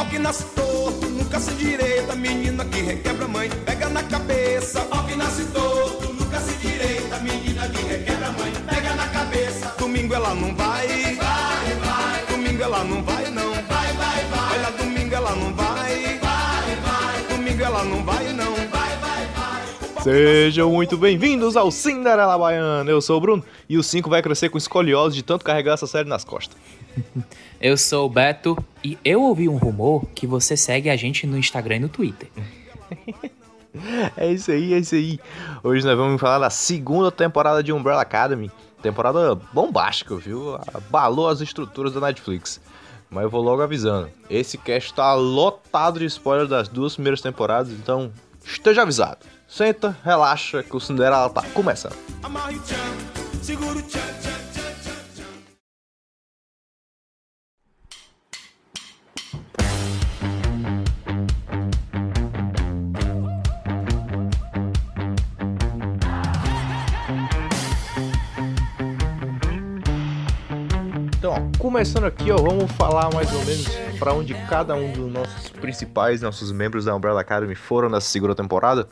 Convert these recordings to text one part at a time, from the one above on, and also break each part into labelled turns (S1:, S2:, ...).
S1: Pau que nasce torto, nunca se direita, menina que requebra mãe, pega na cabeça. Pau que nasce torto, nunca se direita, menina que requebra mãe, pega na cabeça. Domingo ela não vai, vai, vai. Domingo ela não vai não, vai, vai, vai. Olha, domingo ela não vai, vai, vai. Domingo ela não vai não, vai, vai, vai.
S2: Sejam muito bem-vindos ao Cinderela Baiana. Eu sou o Bruno e o 5 vai crescer com escoliose de tanto carregar essa série nas costas.
S3: Eu sou o Beto e eu ouvi um rumor que você segue a gente no Instagram e no Twitter.
S2: É isso aí, é isso aí. Hoje nós vamos falar da segunda temporada de Umbrella Academy. Temporada bombástica, viu? Abalou as estruturas da Netflix. Mas eu vou logo avisando. Esse cast tá lotado de spoilers das duas primeiras temporadas, então esteja avisado. Senta, relaxa, que o Cinderela tá começando.
S1: Amarre o tchan, segura o tchan, tchan,
S2: Então, começando aqui, ó, vamos falar mais ou menos para onde cada um dos nossos principais, nossos membros da Umbrella Academy foram nessa segunda temporada.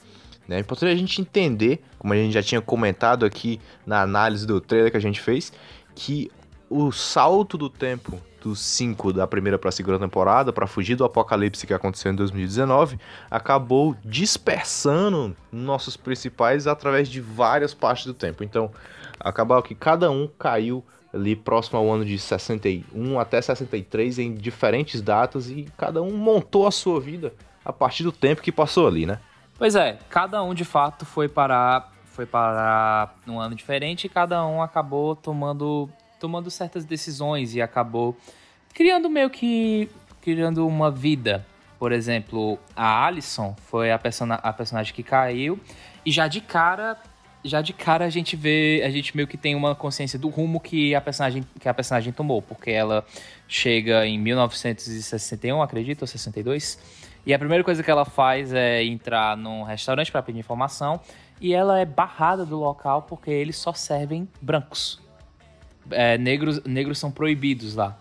S2: Né? É importante a gente entender, como a gente já tinha comentado aqui na análise do trailer que a gente fez, que o salto do tempo dos 5 da primeira para a segunda temporada, para fugir do apocalipse que aconteceu em 2019, acabou dispersando nossos principais através de várias partes do tempo. Então, acabou que cada um caiu ali próximo ao ano de 61 até 63 em diferentes datas e cada um montou a sua vida a partir do tempo que passou ali, né?
S3: Pois é, cada um de fato foi parar, foi parar num ano diferente e cada um acabou tomando, tomando certas decisões e acabou criando meio que criando uma vida. Por exemplo, a Alison foi a, persona, a personagem que caiu e já de cara já de cara a gente vê, a gente meio que tem uma consciência do rumo que a personagem, que a personagem tomou, porque ela chega em 1961, acredito, ou 62, e a primeira coisa que ela faz é entrar num restaurante para pedir informação, e ela é barrada do local porque eles só servem brancos. É, negros, negros são proibidos lá.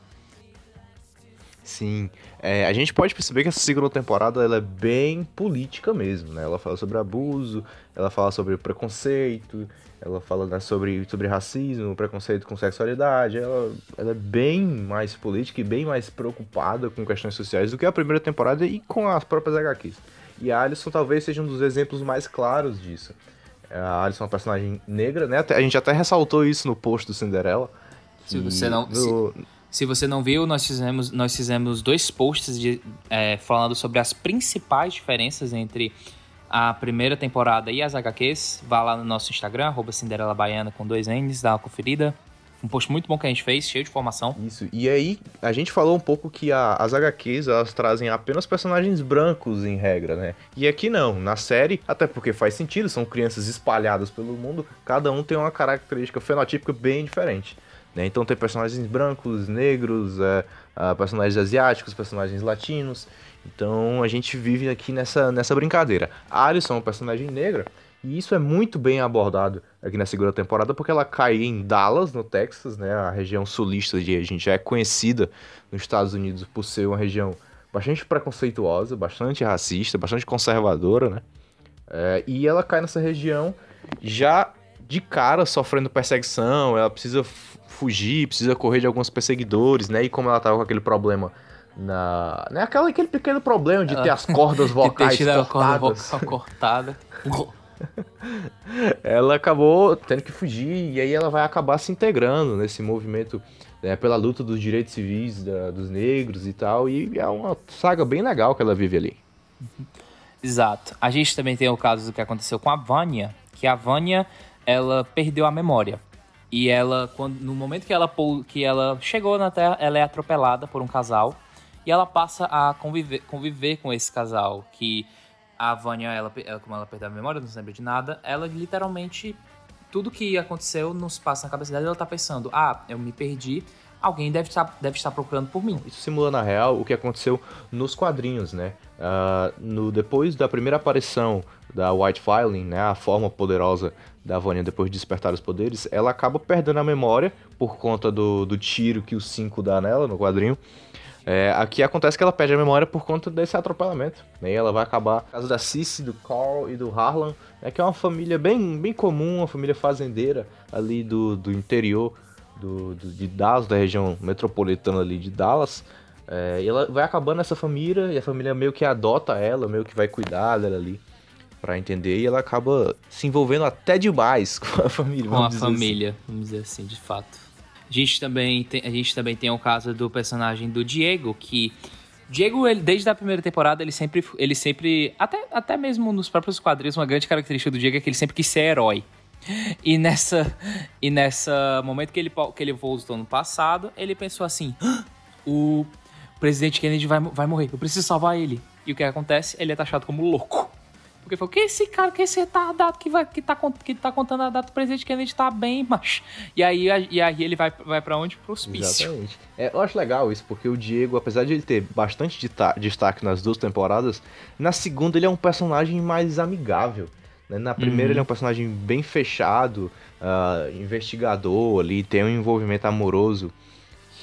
S2: Sim, é, a gente pode perceber que essa segunda temporada ela é bem política mesmo, né? Ela fala sobre abuso, ela fala sobre preconceito, ela fala né, sobre, sobre racismo, preconceito com sexualidade. Ela, ela é bem mais política e bem mais preocupada com questões sociais do que a primeira temporada e com as próprias HQs. E a Alison talvez seja um dos exemplos mais claros disso. A Alison é uma personagem negra, né? A gente até ressaltou isso no post do Cinderela.
S3: Se você não-
S2: no-
S3: Se você não viu, nós fizemos, nós fizemos dois posts de, é, falando sobre as principais diferenças entre a primeira temporada e as HQs. Vá lá no nosso Instagram, Cinderela Baiana com dois N's, dá uma conferida. Um post muito bom que a gente fez, cheio de informação.
S2: Isso. E aí, a gente falou um pouco que a- as HQs, elas trazem apenas personagens brancos em regra, né? E aqui não. Na série, até porque faz sentido, são crianças espalhadas pelo mundo, cada um tem uma característica fenotípica bem diferente. Né? Então tem personagens brancos, negros, é, ah, personagens asiáticos, personagens latinos. Então a gente vive aqui nessa, nessa brincadeira. A Alison é uma personagem negra, e isso é muito bem abordado aqui na segunda temporada, porque ela cai em Dallas, no Texas, né? A região sulista de a gente já é conhecida nos Estados Unidos por ser uma região bastante preconceituosa, bastante racista, bastante conservadora, né? É, e ela cai nessa região já de cara sofrendo perseguição, ela precisa fugir, precisa correr de alguns perseguidores, né? E como ela tava com aquele problema na. Né? Aquela, aquele pequeno problema de ter as cordas
S3: De ter
S2: vocais
S3: tido a corda
S2: cortadas.
S3: vocal cortada.
S2: ela acabou tendo que fugir e aí ela vai acabar se integrando nesse movimento né, pela luta dos direitos civis da- dos negros e tal. E é uma saga bem legal que ela vive ali.
S3: Exato. A gente também tem o caso do que aconteceu com a Vânia, que a Vânia, ela perdeu a memória. E ela, quando, no momento que ela, que ela chegou na Terra, ela é atropelada por um casal. E ela passa a conviver, conviver com esse casal. Que a Vânia, ela, ela- como ela perdeu a memória, não se lembra de nada, ela literalmente. Tudo que aconteceu nos passa na cabeça dela ela tá pensando: ah, eu me perdi, alguém deve estar, deve estar procurando por mim.
S2: Isso simula na real o que aconteceu nos quadrinhos, né? Ah, no, depois da primeira aparição da White Filing, né, a forma poderosa da Vânia depois de despertar os poderes, ela acaba perdendo a memória por conta do, do tiro que o 5 dá nela no quadrinho. É, aqui acontece que ela perde a memória por conta desse atropelamento. Né? E ela vai acabar. Causa da Cici, do Carl e do Harlan, né? que é uma família bem, bem comum, uma família fazendeira ali do, do interior do, do, de Dallas, da região metropolitana ali de Dallas. É, e ela vai acabando essa família, e a família meio que adota ela, meio que vai cuidar dela ali, para entender, e ela acaba se envolvendo até demais com a família.
S3: Com a assim. família, assim. vamos dizer assim, de fato. A gente também tem, a gente também tem o caso do personagem do Diego, que Diego, ele, desde a primeira temporada, ele sempre, ele sempre até, até mesmo nos próprios quadrinhos, uma grande característica do Diego é que ele sempre quis ser herói. E nessa e nessa momento que ele que ele voltou no passado, ele pensou assim: ah, o presidente Kennedy vai, vai morrer, eu preciso salvar ele. E o que acontece? Ele é taxado como louco. Porque falou, que esse cara, que esse retardado que, vai, que, tá, que tá contando a data do presidente Kennedy tá bem, mas. E aí, e aí ele vai, vai para onde? Pro hospício.
S2: Exatamente. É, eu acho legal isso, porque o Diego, apesar de ele ter bastante destaque nas duas temporadas, na segunda ele é um personagem mais amigável. Né? Na primeira uhum. ele é um personagem bem fechado, uh, investigador ali, tem um envolvimento amoroso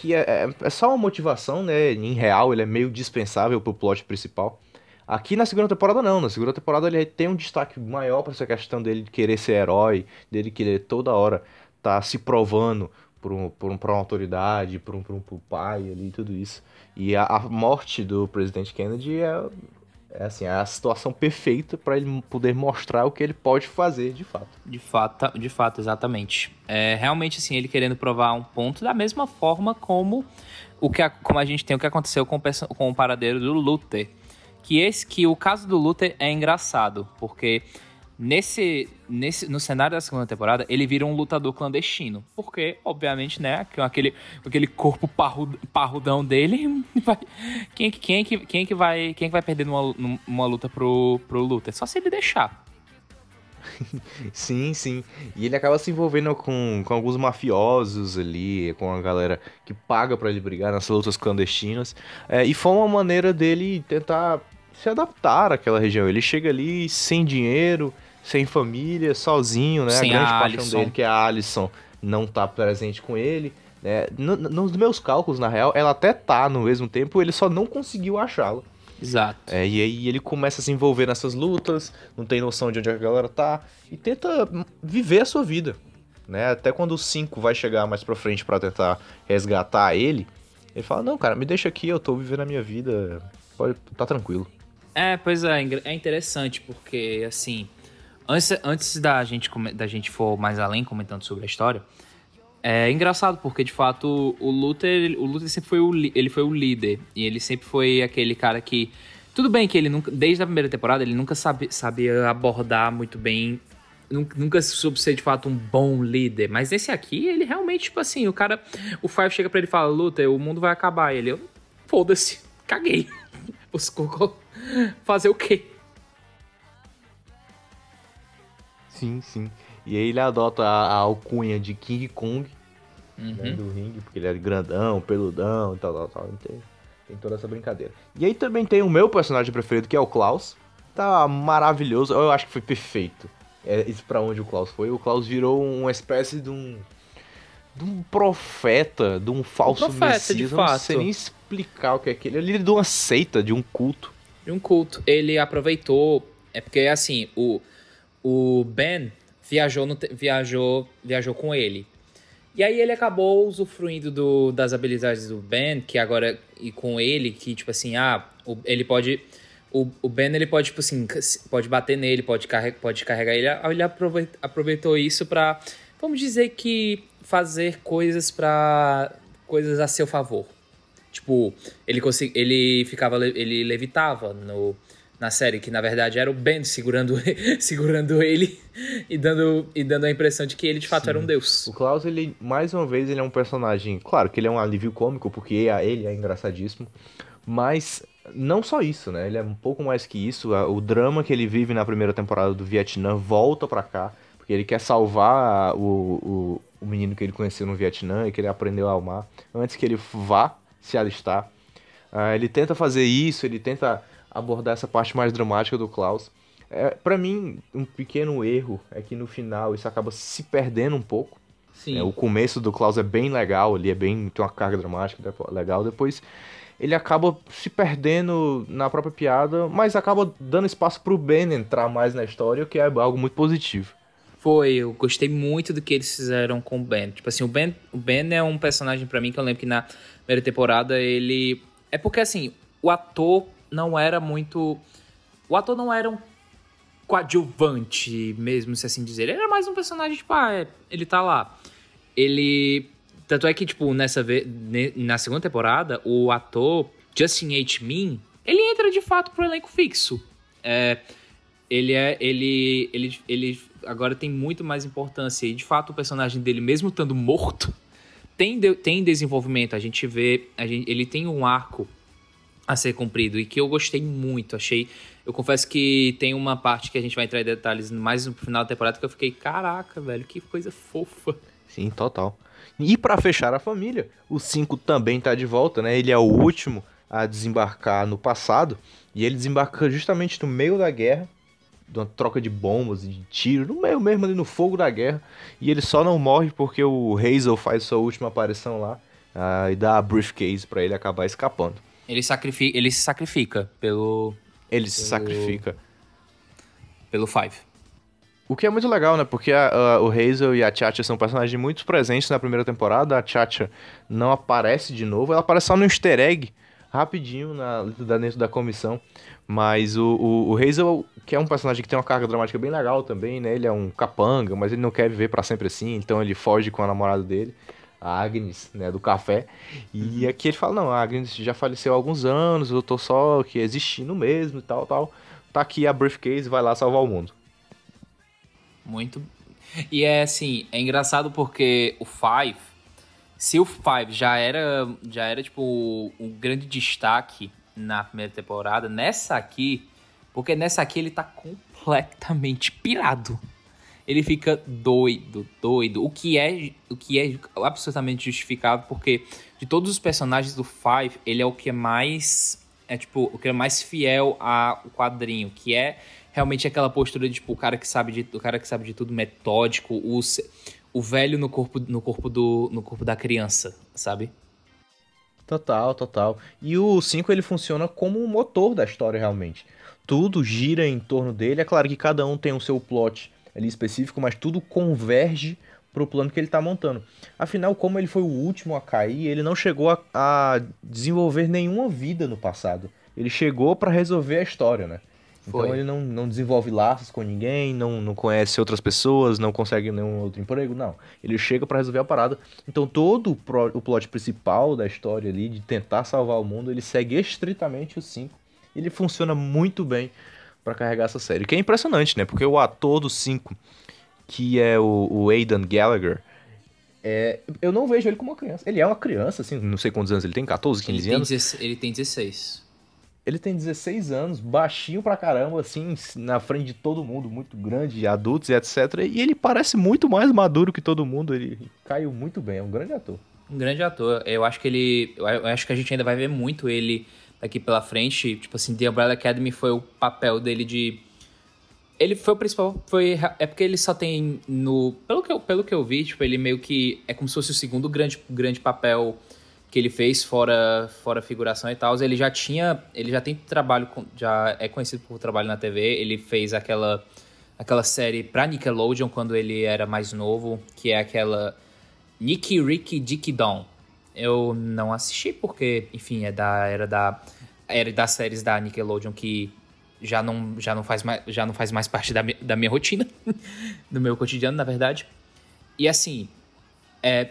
S2: que é, é, é, só uma motivação, né? Em real, ele é meio dispensável pro plot principal. Aqui na segunda temporada não, na segunda temporada ele tem um destaque maior para essa questão dele de querer ser herói, dele querer toda hora tá se provando por, um, por, um, por uma autoridade, por um, por um por pai ali, tudo isso. E a, a morte do presidente Kennedy é é assim, é a situação perfeita para ele poder mostrar o que ele pode fazer de fato.
S3: De fato, de fato, exatamente. É realmente assim, ele querendo provar um ponto da mesma forma como o que a, como a gente tem o que aconteceu com, com o paradeiro do Luther. Que esse que o caso do Luther é engraçado, porque Nesse, nesse, no cenário da segunda temporada, ele vira um lutador clandestino. Porque, obviamente, né, aquele, aquele corpo parrud, parrudão dele. Vai, quem, quem, quem, quem, que vai, quem que vai perder numa, numa luta pro, pro luta? É só se ele deixar.
S2: sim, sim. E ele acaba se envolvendo com, com alguns mafiosos ali, com a galera que paga para ele brigar nessas lutas clandestinas. É, e foi uma maneira dele tentar se adaptar àquela região. Ele chega ali sem dinheiro, sem família, sozinho, né? Sem a grande a paixão dele, que é a Alison, não tá presente com ele. Né? nos meus cálculos, na real, ela até tá no mesmo tempo, ele só não conseguiu achá-la.
S3: Exato.
S2: É, e aí ele começa a se envolver nessas lutas, não tem noção de onde a galera tá, e tenta viver a sua vida. Né? Até quando o 5 vai chegar mais pra frente para tentar resgatar ele, ele fala, não, cara, me deixa aqui, eu tô vivendo a minha vida, pode, tá tranquilo.
S3: É, pois é, é interessante, porque assim, Antes, antes da, gente, da gente for mais além comentando sobre a história, é engraçado porque de fato o Luther, o Luther sempre foi o, ele foi o líder e ele sempre foi aquele cara que tudo bem que ele nunca, desde a primeira temporada, ele nunca sabe, sabia abordar muito bem, nunca, soube ser de fato um bom líder, mas esse aqui, ele realmente, tipo assim, o cara, o Five chega para ele e fala: Luther, o mundo vai acabar. E ele, foda-se, caguei. Fazer o quê?
S2: Sim, sim. E aí ele adota a, a alcunha de King Kong né, uhum. né, do ringue, porque ele é grandão, peludão e tal, tal, tal. Tem, tem toda essa brincadeira. E aí também tem o meu personagem preferido, que é o Klaus. Tá maravilhoso. Eu acho que foi perfeito. É isso pra onde o Klaus foi. O Klaus virou uma espécie de um. De um profeta, de um falso um profeta, messias. De fato. Não sei nem explicar o que é aquele. Ele é de uma seita, de um culto.
S3: De um culto. Ele aproveitou. É porque assim, o o Ben viajou, no, viajou, viajou com ele. E aí ele acabou usufruindo do, das habilidades do Ben, que agora e com ele, que tipo assim, ah, o, ele pode o, o Ben ele pode tipo assim, pode bater nele, pode carregar, pode carregar ele. Ele aproveitou, isso para vamos dizer que fazer coisas para coisas a seu favor. Tipo, ele consegui, ele ficava ele levitava no na série, que na verdade era o Ben segurando, segurando ele e dando, e dando a impressão de que ele de fato Sim. era um deus.
S2: O Klaus, ele, mais uma vez, ele é um personagem. Claro que ele é um alívio cômico, porque ele é engraçadíssimo. Mas não só isso, né? Ele é um pouco mais que isso. O drama que ele vive na primeira temporada do Vietnã volta para cá, porque ele quer salvar o, o, o menino que ele conheceu no Vietnã e que ele aprendeu a amar antes que ele vá se alistar. Uh, ele tenta fazer isso, ele tenta abordar essa parte mais dramática do Klaus. É, para mim, um pequeno erro é que no final isso acaba se perdendo um pouco. Sim. É, o começo do Klaus é bem legal ali, é bem tem uma carga dramática legal. Depois ele acaba se perdendo na própria piada, mas acaba dando espaço pro Ben entrar mais na história, o que é algo muito positivo.
S3: Foi, eu gostei muito do que eles fizeram com o Ben. Tipo assim, o Ben, o ben é um personagem para mim que eu lembro que na primeira temporada ele. É porque assim, o ator não era muito. O ator não era um coadjuvante, mesmo se assim dizer. Ele era mais um personagem, tipo, ah, é, ele tá lá. Ele. Tanto é que, tipo, nessa vez. Na segunda temporada, o ator Justin H. Min, ele entra de fato pro elenco fixo. É, ele é. Ele. Ele. Ele agora tem muito mais importância. E de fato, o personagem dele, mesmo estando morto, tem, de, tem desenvolvimento. A gente vê. A gente, ele tem um arco a ser cumprido e que eu gostei muito. Achei. Eu confesso que tem uma parte que a gente vai entrar em detalhes mais no final da temporada que eu fiquei, caraca, velho, que coisa fofa.
S2: Sim, total. E para fechar a família, o 5 também tá de volta, né? Ele é o último a desembarcar no passado e ele desembarca justamente no meio da guerra de uma troca de bombas e de tiro, no meio mesmo ali no fogo da guerra. E ele só não morre porque o Hazel faz sua última aparição lá uh, e dá a briefcase para ele acabar escapando.
S3: Ele, sacrifica, ele se sacrifica pelo.
S2: Ele se sacrifica.
S3: Pelo Five.
S2: O que é muito legal, né? Porque a, a, o Hazel e a Chacha são personagens muito presentes na primeira temporada. A Chacha não aparece de novo. Ela aparece só no easter egg, rapidinho, na, dentro da comissão. Mas o, o, o Hazel, que é um personagem que tem uma carga dramática bem legal também, né? Ele é um capanga, mas ele não quer viver para sempre assim, então ele foge com a namorada dele, a Agnes, né, do café. E uhum. aqui ele fala, não, a Agnes já faleceu há alguns anos, eu tô só aqui existindo mesmo e tal, tal. Tá aqui a briefcase, vai lá salvar o mundo.
S3: Muito. E é assim, é engraçado porque o Five, se o Five já era, já era tipo um grande destaque na primeira temporada, nessa aqui, porque nessa aqui ele tá completamente pirado. Ele fica doido, doido. O que é, o que é absolutamente justificável, porque de todos os personagens do Five, ele é o que é mais é tipo, o que é mais fiel ao quadrinho, que é realmente aquela postura de tipo, o cara que sabe de, o cara que sabe de tudo metódico, o, o velho no corpo no corpo do no corpo da criança, sabe?
S2: Total, total. E o 5 ele funciona como um motor da história realmente. Tudo gira em torno dele. É claro que cada um tem o seu plot ali específico, mas tudo converge pro plano que ele tá montando. Afinal, como ele foi o último a cair, ele não chegou a, a desenvolver nenhuma vida no passado. Ele chegou para resolver a história, né? Então Foi. ele não, não desenvolve laços com ninguém, não, não conhece outras pessoas, não consegue nenhum outro emprego, não. Ele chega para resolver a parada. Então todo o, pro, o plot principal da história ali, de tentar salvar o mundo, ele segue estritamente os 5. Ele funciona muito bem para carregar essa série. Que é impressionante, né? Porque o ator do 5, que é o, o Aidan Gallagher, é, eu não vejo ele como uma criança. Ele é uma criança, assim, não sei quantos anos ele tem, 14, 15
S3: ele
S2: anos.
S3: Tem, ele tem 16.
S2: Ele tem 16 anos, baixinho pra caramba, assim, na frente de todo mundo, muito grande, adultos e etc. E ele parece muito mais maduro que todo mundo. Ele caiu muito bem, é um grande ator.
S3: Um grande ator. Eu acho que ele. Eu acho que a gente ainda vai ver muito ele daqui pela frente. Tipo assim, The Umbrella Academy foi o papel dele de. Ele foi o principal. Foi, é porque ele só tem no. Pelo que, eu, pelo que eu vi, tipo, ele meio que. É como se fosse o segundo grande, grande papel que ele fez fora fora figuração e tal, ele já tinha, ele já tem trabalho com, já é conhecido por trabalho na TV, ele fez aquela aquela série pra Nickelodeon quando ele era mais novo, que é aquela Nicky Ricky Dicky Dawn. Eu não assisti porque, enfim, é da era da era das séries da Nickelodeon que já não, já não, faz, mais, já não faz mais parte da, da minha rotina, do meu cotidiano, na verdade. E assim, é,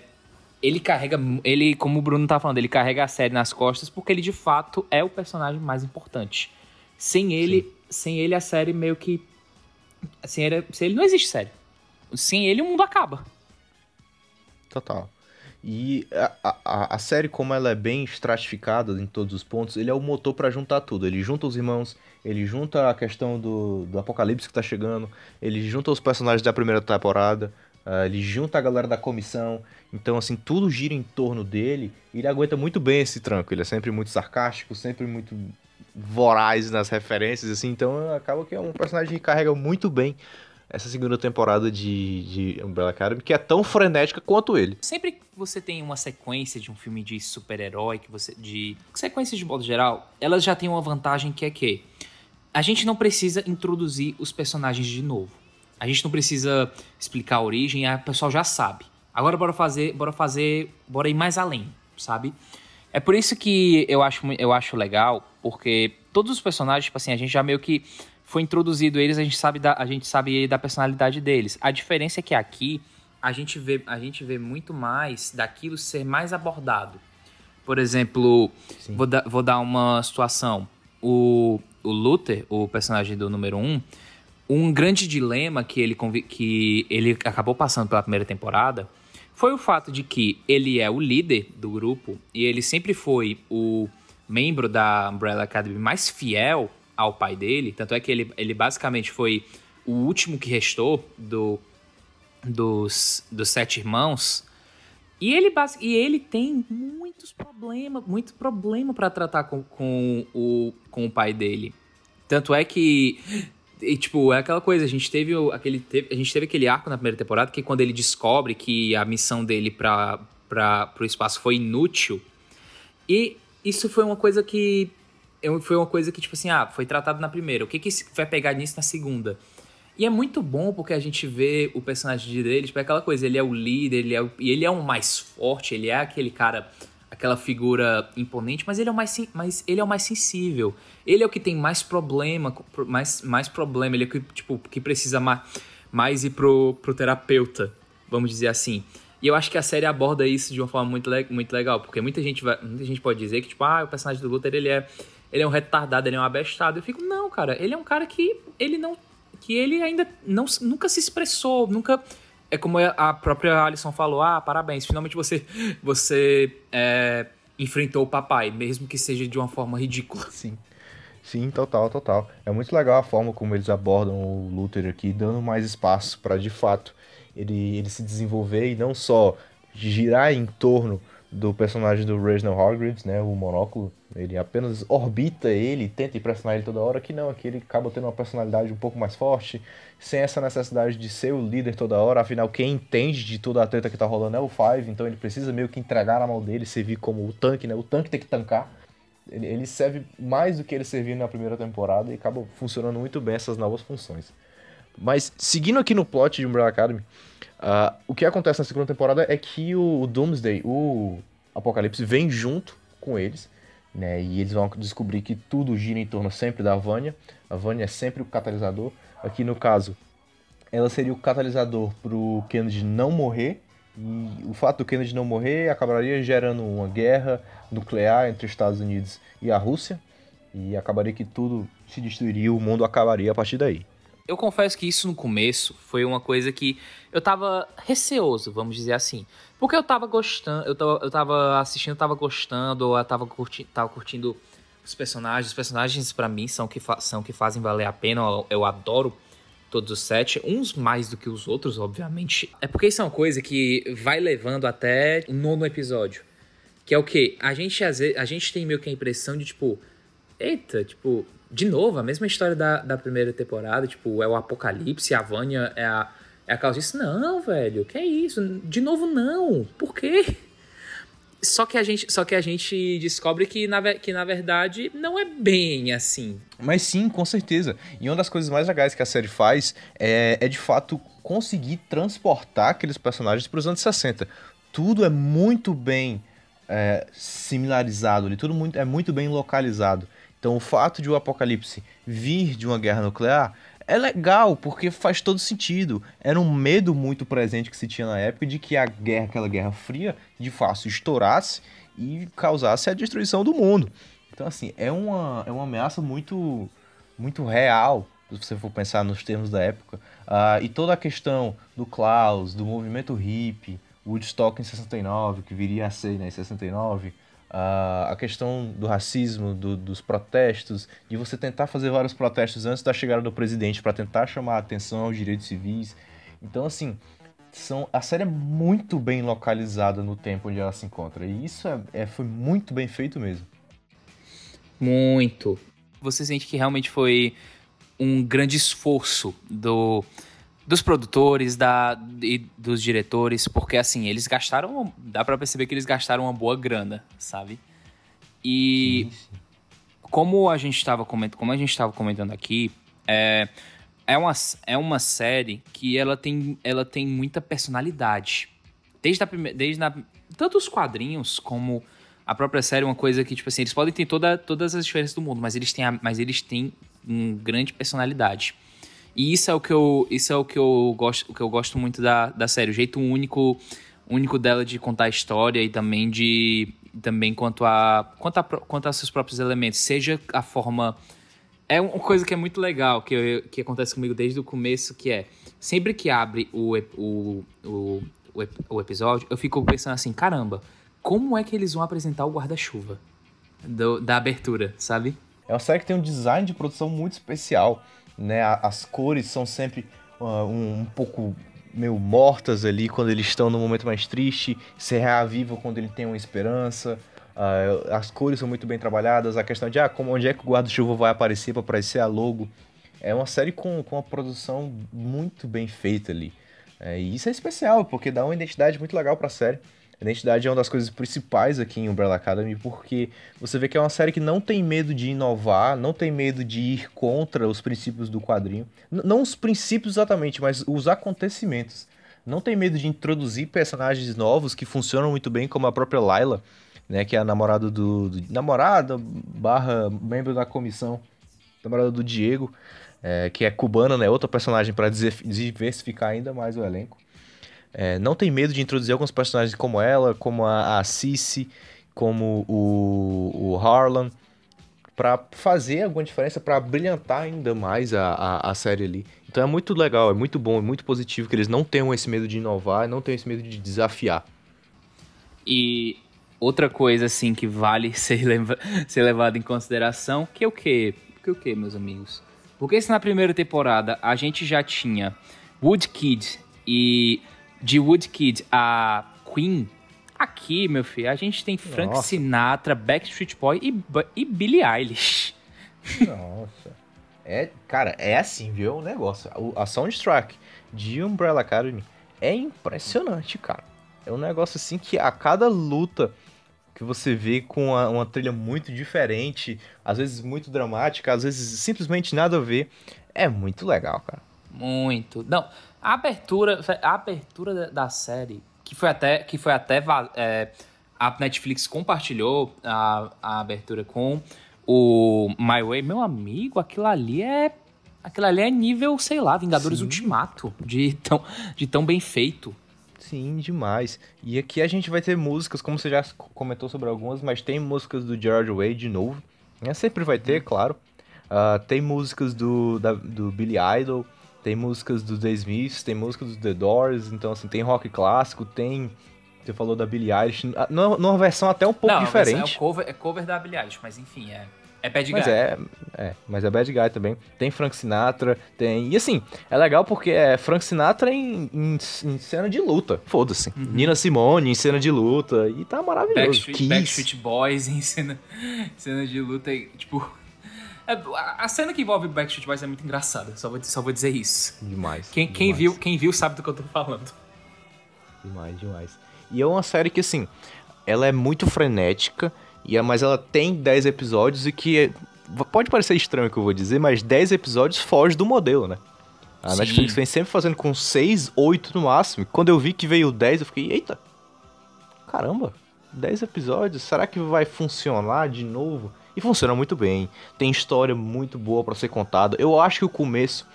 S3: ele carrega, ele, como o Bruno tá falando, ele carrega a série nas costas porque ele de fato é o personagem mais importante. Sem ele, Sim. sem ele a série meio que sem ele, sem ele não existe série. Sem ele o mundo acaba.
S2: Total. E a, a, a, série, como ela é bem estratificada em todos os pontos, ele é o motor para juntar tudo. Ele junta os irmãos, ele junta a questão do, do apocalipse que tá chegando, ele junta os personagens da primeira temporada, Uh, ele junta a galera da comissão, então assim, tudo gira em torno dele e ele aguenta muito bem esse tranco. Ele é sempre muito sarcástico, sempre muito voraz nas referências, assim, então acaba que é um personagem que carrega muito bem essa segunda temporada de, de Umbrella Academy, que é tão frenética quanto ele.
S3: Sempre que você tem uma sequência de um filme de super-herói, que você. de. sequências de modo geral, elas já têm uma vantagem que é que a gente não precisa introduzir os personagens de novo. A gente não precisa explicar a origem, a pessoal já sabe. Agora bora fazer, bora fazer, bora ir mais além, sabe? É por isso que eu acho, eu acho legal, porque todos os personagens, tipo assim, a gente já meio que foi introduzido eles, a gente sabe da, a gente sabe da personalidade deles. A diferença é que aqui a gente vê, a gente vê muito mais daquilo ser mais abordado. Por exemplo, vou, da, vou dar uma situação. O, o Luther, o personagem do número 1, um, um grande dilema que ele, que ele acabou passando pela primeira temporada foi o fato de que ele é o líder do grupo e ele sempre foi o membro da Umbrella Academy mais fiel ao pai dele. Tanto é que ele, ele basicamente foi o último que restou do, dos, dos sete irmãos. E ele, e ele tem muitos problemas, muito problema para tratar com, com, o, com o pai dele. Tanto é que e, tipo, é aquela coisa, a gente teve aquele a gente teve aquele arco na primeira temporada que quando ele descobre que a missão dele para para pro espaço foi inútil. E isso foi uma coisa que foi uma coisa que tipo assim, ah, foi tratado na primeira. O que que vai pegar nisso na segunda? E é muito bom porque a gente vê o personagem dele, tipo, é aquela coisa, ele é o líder, ele é o, e ele é o mais forte, ele é aquele cara aquela figura imponente, mas ele é o mais, mas ele é o mais sensível. Ele é o que tem mais problema, mais, mais problema, ele é o que, tipo, que precisa mais, mais ir pro, pro terapeuta, vamos dizer assim. E eu acho que a série aborda isso de uma forma muito, muito legal, porque muita gente, vai, muita gente pode dizer que, tipo, ah, o personagem do Luther, ele é, ele é um retardado, ele é um abestado. Eu fico, não, cara, ele é um cara que ele não que ele ainda não, nunca se expressou, nunca é como a própria Alison falou: ah, parabéns, finalmente você, você é, enfrentou o papai, mesmo que seja de uma forma ridícula.
S2: Sim. Sim, total, total. É muito legal a forma como eles abordam o Luther aqui, dando mais espaço para de fato ele, ele se desenvolver e não só girar em torno do personagem do Reginald Hargreaves, né, o monóculo, ele apenas orbita ele, tenta impressionar ele toda hora, que não, aqui ele acaba tendo uma personalidade um pouco mais forte, sem essa necessidade de ser o líder toda hora, afinal quem entende de toda a treta que tá rolando é o Five, então ele precisa meio que entregar na mão dele, servir como o tanque, né, o tanque tem que tancar, ele, ele serve mais do que ele serviu na primeira temporada e acaba funcionando muito bem essas novas funções. Mas seguindo aqui no plot de Umbrella Academy, uh, o que acontece na segunda temporada é que o, o Doomsday, o Apocalipse, vem junto com eles né? E eles vão descobrir que tudo gira em torno sempre da Vânia. A Vânia é sempre o catalisador. Aqui no caso, ela seria o catalisador para o Kennedy não morrer. E o fato do Kennedy não morrer acabaria gerando uma guerra nuclear entre os Estados Unidos e a Rússia. E acabaria que tudo se destruiria, o mundo acabaria a partir daí.
S3: Eu confesso que isso no começo foi uma coisa que eu tava receoso, vamos dizer assim. Porque eu tava gostando, eu tava, eu tava assistindo, eu tava gostando, eu tava, curti, tava curtindo os personagens. Os personagens para mim são que, são que fazem valer a pena, eu, eu adoro todos os sete, uns mais do que os outros, obviamente. É porque isso é uma coisa que vai levando até o nono episódio. Que é o que? A gente, a gente tem meio que a impressão de, tipo, eita, tipo, de novo, a mesma história da, da primeira temporada, tipo, é o apocalipse, a Vânia é a, é a causa disso. Não, velho, que é isso? De novo, não. Por quê? Só que a gente, só que a gente descobre que na, que na verdade não é bem assim.
S2: Mas sim, com certeza. E uma das coisas mais legais que a série faz é, é de fato conseguir transportar aqueles personagens para os anos 60. Tudo é muito bem é, similarizado ali, tudo muito, é muito bem localizado. Então, o fato de o apocalipse vir de uma guerra nuclear é legal, porque faz todo sentido. Era um medo muito presente que se tinha na época de que a guerra, aquela guerra fria, de fato estourasse e causasse a destruição do mundo. Então, assim, é uma, é uma ameaça muito, muito real, se você for pensar nos termos da época. Uh, e toda a questão do Klaus, do movimento hippie, Woodstock em 69, que viria a ser né, em 69, a questão do racismo, do, dos protestos, de você tentar fazer vários protestos antes da chegada do presidente para tentar chamar a atenção aos direitos civis. Então, assim, são, a série é muito bem localizada no tempo onde ela se encontra. E isso é, é, foi muito bem feito mesmo.
S3: Muito. Você sente que realmente foi um grande esforço do dos produtores, da, e dos diretores, porque assim, eles gastaram. Dá pra perceber que eles gastaram uma boa grana, sabe? E sim, sim. como a gente estava comentando, como a gente estava comentando aqui, é, é, uma, é uma série que ela tem, ela tem muita personalidade. Desde a primeira. Desde a, tanto os quadrinhos como a própria série, uma coisa que, tipo assim, eles podem ter toda, todas as diferenças do mundo, mas eles têm, a, mas eles têm uma grande personalidade. E isso é o que eu, isso é o que eu gosto, o que eu gosto muito da, da série, o jeito único, único dela de contar a história e também de também quanto a quanto a, quanto a seus próprios elementos, seja a forma é uma coisa que é muito legal que, que acontece comigo desde o começo, que é sempre que abre o, o, o, o episódio, eu fico pensando assim, caramba, como é que eles vão apresentar o guarda-chuva da abertura, sabe?
S2: É uma série que tem um design de produção muito especial né? As cores são sempre uh, um, um, pouco meio mortas ali quando eles estão no momento mais triste, se reavivam quando ele tem uma esperança. Uh, as cores são muito bem trabalhadas, a questão de ah, como, onde é que o guarda-chuva vai aparecer para aparecer a logo. É uma série com, com uma produção muito bem feita ali. É, e isso é especial, porque dá uma identidade muito legal para a série. Identidade é uma das coisas principais aqui em Umbrella Academy, porque você vê que é uma série que não tem medo de inovar, não tem medo de ir contra os princípios do quadrinho. N não os princípios exatamente, mas os acontecimentos. Não tem medo de introduzir personagens novos que funcionam muito bem, como a própria Layla, né, que é a namorada do, do namorada barra membro da comissão, namorada do Diego, é, que é cubana, né, outra personagem para diversificar ainda mais o elenco. É, não tem medo de introduzir alguns personagens como ela, como a, a Cici, como o, o Harlan, para fazer alguma diferença, para brilhantar ainda mais a, a, a, série ali. Então é muito legal, é muito bom, é muito positivo que eles não tenham esse medo de inovar, não tenham esse medo de desafiar.
S3: E outra coisa assim que vale ser, leva ser levado em consideração, que é o quê? Que é o quê, meus amigos? Porque se na primeira temporada a gente já tinha Woodkid e de Woodkid a Queen, aqui, meu filho, a gente tem Frank Nossa. Sinatra, Backstreet Boy e, e Billie Eilish.
S2: Nossa. É, cara, é assim, viu? O negócio. A, a soundtrack de Umbrella Academy é impressionante, cara. É um negócio assim que a cada luta que você vê com uma, uma, trilha muito diferente, às vezes muito dramática, às vezes simplesmente nada a ver, é muito legal, cara.
S3: Muito. Não, a abertura, a abertura da série, que foi até, que foi até é, a Netflix compartilhou a, a abertura com o My Way, meu amigo, aquilo ali é aquilo ali é nível, sei lá, Vingadores Sim. Ultimato, de tão, de tão bem feito.
S2: Sim, demais. E aqui a gente vai ter músicas, como você já comentou sobre algumas, mas tem músicas do George Way de novo. Né? Sempre vai ter, claro. Uh, tem músicas do, da, do Billy Idol, tem músicas do The Smiths, tem músicas do The Doors, então assim, tem rock clássico, tem. Você falou da Billie Eilish, ah, numa versão até um pouco Não, diferente.
S3: É cover, é cover da Billie Eilish, mas enfim, é. É Bad Guy.
S2: Mas é, é, mas é Bad Guy também. Tem Frank Sinatra, tem. E assim, é legal porque é Frank Sinatra em, em, em cena de luta. Foda-se. Uhum. Nina Simone em cena de luta. E tá maravilhoso.
S3: Backstreet, Backstreet Boys em cena, cena de luta. Tipo, é, a cena que envolve Backstreet Boys é muito engraçada, só vou, só vou dizer isso.
S2: Demais.
S3: Quem,
S2: demais.
S3: quem, viu, quem viu sabe do que eu tô falando.
S2: Demais, demais. E é uma série que, assim, ela é muito frenética, e é, mas ela tem 10 episódios e que. É, pode parecer estranho o que eu vou dizer, mas 10 episódios foge do modelo, né? A Sim. Netflix vem sempre fazendo com 6, 8 no máximo. Quando eu vi que veio 10, eu fiquei, eita! Caramba, 10 episódios? Será que vai funcionar de novo? E funciona muito bem. Tem história muito boa para ser contada. Eu acho que o começo,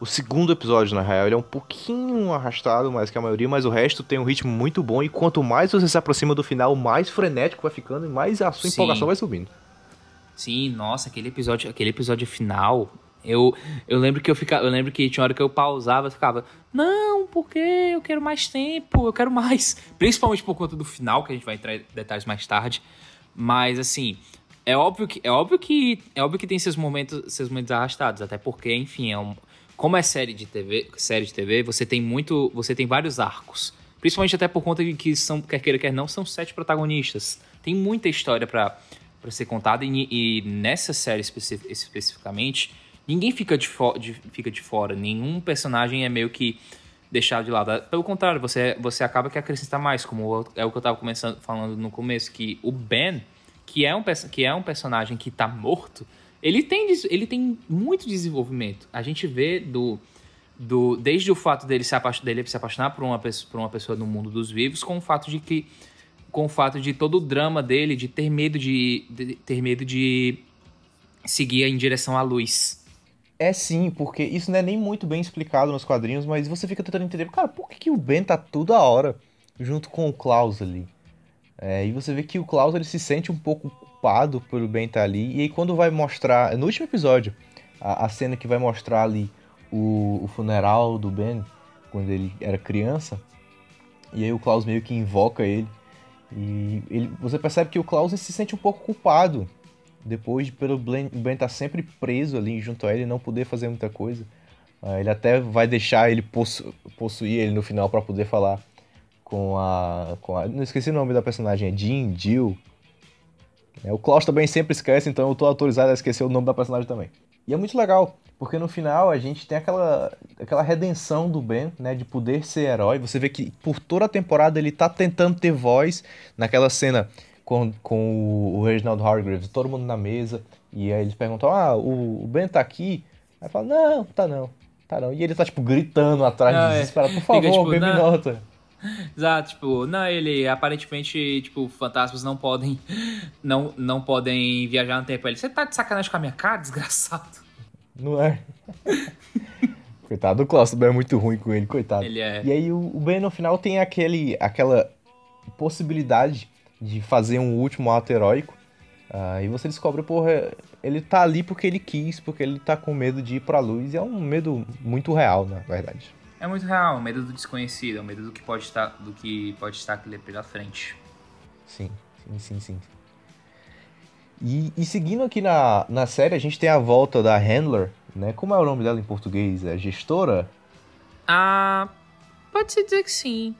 S2: o segundo episódio, na real, ele é um pouquinho arrastado mais que a maioria, mas o resto tem um ritmo muito bom. E quanto mais você se aproxima do final, mais frenético vai ficando e mais a sua Sim. empolgação vai subindo.
S3: Sim, nossa, aquele episódio, aquele episódio final. Eu, eu lembro que eu ficava, eu lembro que tinha hora que eu pausava e ficava, não, porque eu quero mais tempo, eu quero mais. Principalmente por conta do final, que a gente vai entrar em detalhes mais tarde. Mas assim, é óbvio que é óbvio que é óbvio que tem seus momentos, seus momentos arrastados, até porque, enfim, é um, como é série de TV, série de TV, você tem muito, você tem vários arcos. Principalmente até por conta de que são, quer queira quer não, são sete protagonistas. Tem muita história para ser contada e, e, nessa série especific, especificamente ninguém fica de, de, fica de fora, nenhum personagem é meio que deixado de lado. Pelo contrário, você, você acaba que acrescenta mais, como é o que eu tava começando, falando no começo, que o Ben, que é um, que é um personagem que tá morto, ele tem, ele tem muito desenvolvimento. A gente vê do, do desde o fato dele se, dele se apaixonar por uma, por uma pessoa no mundo dos vivos, com o fato de que com o fato de todo o drama dele de ter medo de, de ter medo de seguir em direção à luz.
S2: É sim, porque isso não é nem muito bem explicado nos quadrinhos, mas você fica tentando entender, cara, por que, que o Ben tá toda hora junto com o Klaus ali? É, e você vê que o Klaus ele se sente um pouco culpado pelo Ben estar tá ali, e aí quando vai mostrar, no último episódio, a, a cena que vai mostrar ali o, o, funeral do Ben, quando ele era criança, e aí o Klaus meio que invoca ele, e ele, você percebe que o Klaus se sente um pouco culpado depois de pelo Ben estar tá sempre preso ali junto a ele não poder fazer muita coisa. Uh, ele até vai deixar ele possu possuir ele no final para poder falar com a, com a. Não esqueci o nome da personagem, é Jean, Jill. É, o Klaus também sempre esquece, então eu tô autorizado a esquecer o nome da personagem também. E é muito legal, porque no final a gente tem aquela, aquela redenção do Ben, né, de poder ser herói. Você vê que por toda a temporada ele tá tentando ter voz naquela cena com, com o Reginald Hargreaves, todo mundo na mesa, e aí eles perguntam, ah, o, o Ben tá aqui? Aí fala, não, tá não, tá não. E ele tá, tipo, gritando atrás, não, desesperado, por favor, Fica, tipo, me nota.
S3: Exato, tipo, não, ele aparentemente, tipo, fantasmas não podem não, não podem viajar no tempo. Ele, você tá de sacanagem com a minha cara, desgraçado?
S2: Não é? coitado Klaus, o Ben é muito ruim com ele, coitado.
S3: Ele é.
S2: E aí o, o Ben no final tem aquele, aquela possibilidade de fazer um último ato heróico. Uh, e você descobre, porra, ele tá ali porque ele quis, porque ele tá com medo de ir pra luz. E é um medo muito real, na verdade.
S3: É muito real, o medo do desconhecido, o medo do que pode estar, do que pode estar pela frente.
S2: Sim, sim, sim, sim. E, e, seguindo aqui na, na série, a gente tem a volta da Handler, né? Como é o nome dela em português? É gestora?
S3: Ah, pode-se dizer que sim.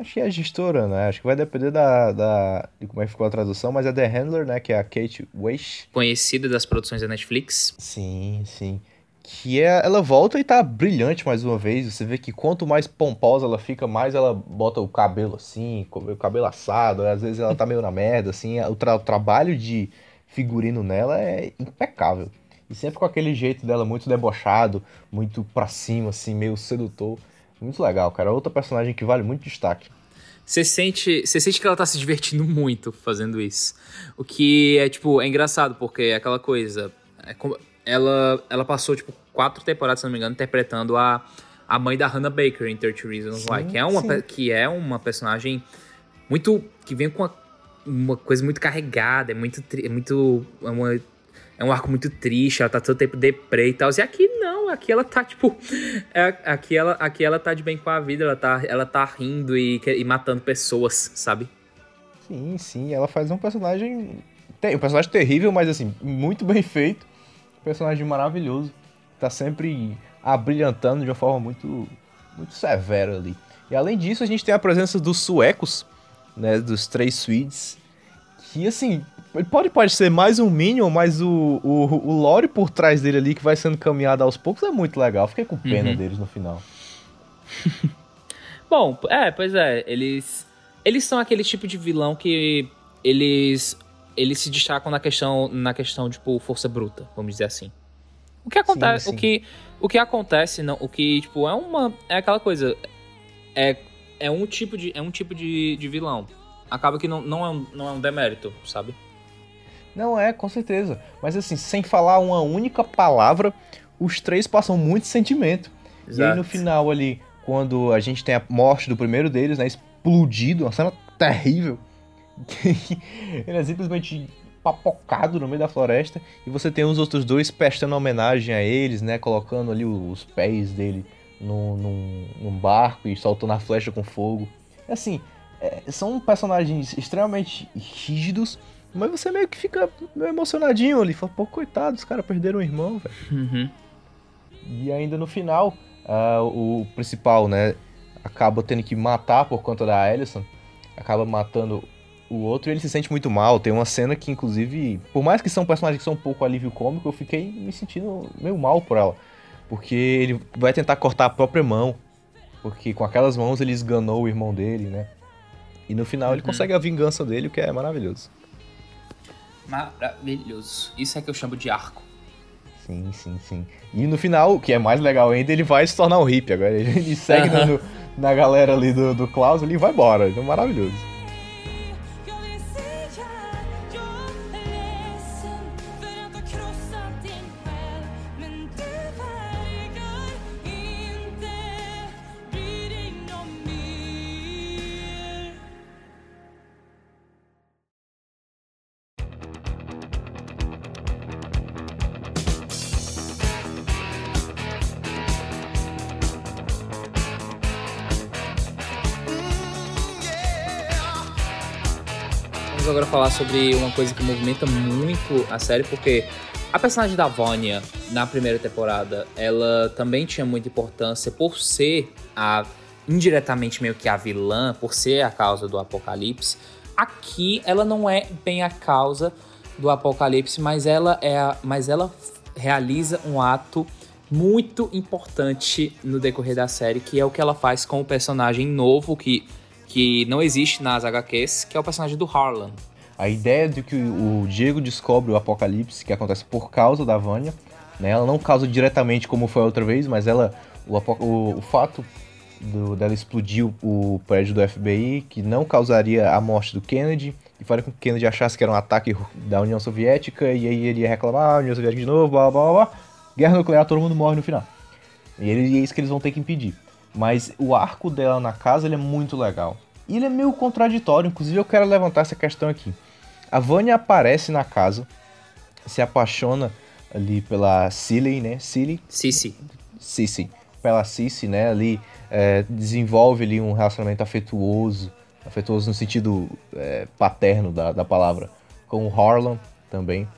S2: Acho que é a gestora, né? Acho que vai depender da, da, de como é que ficou a tradução, mas é The Handler, né? Que é a Kate Weiss.
S3: Conhecida das produções da Netflix.
S2: Sim, sim. Que é, ela volta e tá brilhante mais uma vez. Você vê que quanto mais pomposa ela fica, mais ela bota o cabelo assim, o cabelo assado. Às vezes ela tá meio na merda, assim. O, tra o trabalho de figurino nela é impecável. E sempre com aquele jeito dela muito debochado, muito pra cima, assim, meio sedutor. Muito legal, cara. Outra personagem que vale muito destaque.
S3: Você sente, você sente que ela tá se divertindo muito fazendo isso. O que é, tipo, é engraçado, porque é aquela coisa. É como, ela, ela passou, tipo, quatro temporadas, se não me engano, interpretando a, a mãe da Hannah Baker em 30 Reasons Why, que é uma, que é uma personagem muito. que vem com uma, uma coisa muito carregada, é muito. É muito. É uma é um arco muito triste, ela tá todo tempo deprê e tal. E aqui não, aqui ela tá, tipo. É, aqui, ela, aqui ela tá de bem com a vida, ela tá, ela tá rindo e, e matando pessoas, sabe?
S2: Sim, sim, ela faz um personagem. Tem um personagem terrível, mas assim, muito bem feito. Um personagem maravilhoso. Tá sempre abrilhantando de uma forma muito, muito severa ali. E além disso, a gente tem a presença dos suecos, né? Dos três Swedes. Que assim, ele pode, pode ser mais um Minion, mas o, o, o lore por trás dele ali, que vai sendo caminhado aos poucos, é muito legal. Fiquei com pena uhum. deles no final.
S3: Bom, é, pois é. Eles, eles são aquele tipo de vilão que eles, eles se destacam na questão, na questão, tipo, força bruta, vamos dizer assim. O que acontece, sim, sim. o que, o que acontece, não, o que, tipo, é uma, é aquela coisa, é, é um tipo de, é um tipo de, de vilão. Acaba que não, não, é um, não é um demérito, sabe?
S2: Não é, com certeza. Mas assim, sem falar uma única palavra, os três passam muito sentimento. Exato. E aí no final ali, quando a gente tem a morte do primeiro deles, né, explodido, uma cena terrível. ele é simplesmente papocado no meio da floresta e você tem os outros dois prestando homenagem a eles, né, colocando ali os pés dele num, num, num barco e soltando a flecha com fogo. Assim, é, são personagens extremamente rígidos, mas você meio que fica meio emocionadinho ali. Fala, pô, coitado, os caras perderam o irmão, velho.
S3: Uhum.
S2: E ainda no final, uh, o principal, né, acaba tendo que matar por conta da Ellison. Acaba matando o outro ele se sente muito mal. Tem uma cena que, inclusive, por mais que são personagens que são um pouco alívio cômico, eu fiquei me sentindo meio mal por ela. Porque ele vai tentar cortar a própria mão. Porque com aquelas mãos ele esganou o irmão dele, né? E no final uhum. ele consegue a vingança dele, o que é maravilhoso.
S3: Maravilhoso. Isso é que eu chamo de arco.
S2: Sim, sim, sim. E no final, o que é mais legal ainda, ele vai se tornar um hippie agora. Ele segue no, na galera ali do, do Klaus e vai embora. Então, maravilhoso.
S3: Falar sobre uma coisa que movimenta muito a série, porque a personagem da Vanya, na primeira temporada, ela também tinha muita importância por ser a indiretamente meio que a vilã, por ser a causa do apocalipse. Aqui ela não é bem a causa do apocalipse, mas ela é a, mas ela realiza um ato muito importante no decorrer da série, que é o que ela faz com o personagem novo que que não existe nas HQs, que é o personagem do Harlan.
S2: A ideia de que o Diego descobre o apocalipse que acontece por causa da Vânia, né? Ela não causa diretamente como foi a outra vez, mas ela o, o, o fato do, dela explodir o, o prédio do FBI, que não causaria a morte do Kennedy, e faria com que Kennedy achasse que era um ataque da União Soviética, e aí ele ia reclamar, ah, União Soviética de novo, blá blá blá, guerra nuclear, todo mundo morre no final. E, ele, e é isso que eles vão ter que impedir. Mas o arco dela na casa ele é muito legal. E ele é meio contraditório, inclusive eu quero levantar essa questão aqui. A Vânia aparece na casa, se apaixona ali pela Cilly, né? Cilly?
S3: Cici.
S2: Cici. Pela Cici, né? Ali é, desenvolve ali um relacionamento afetuoso, afetuoso no sentido é, paterno da, da palavra, com o Harlan também,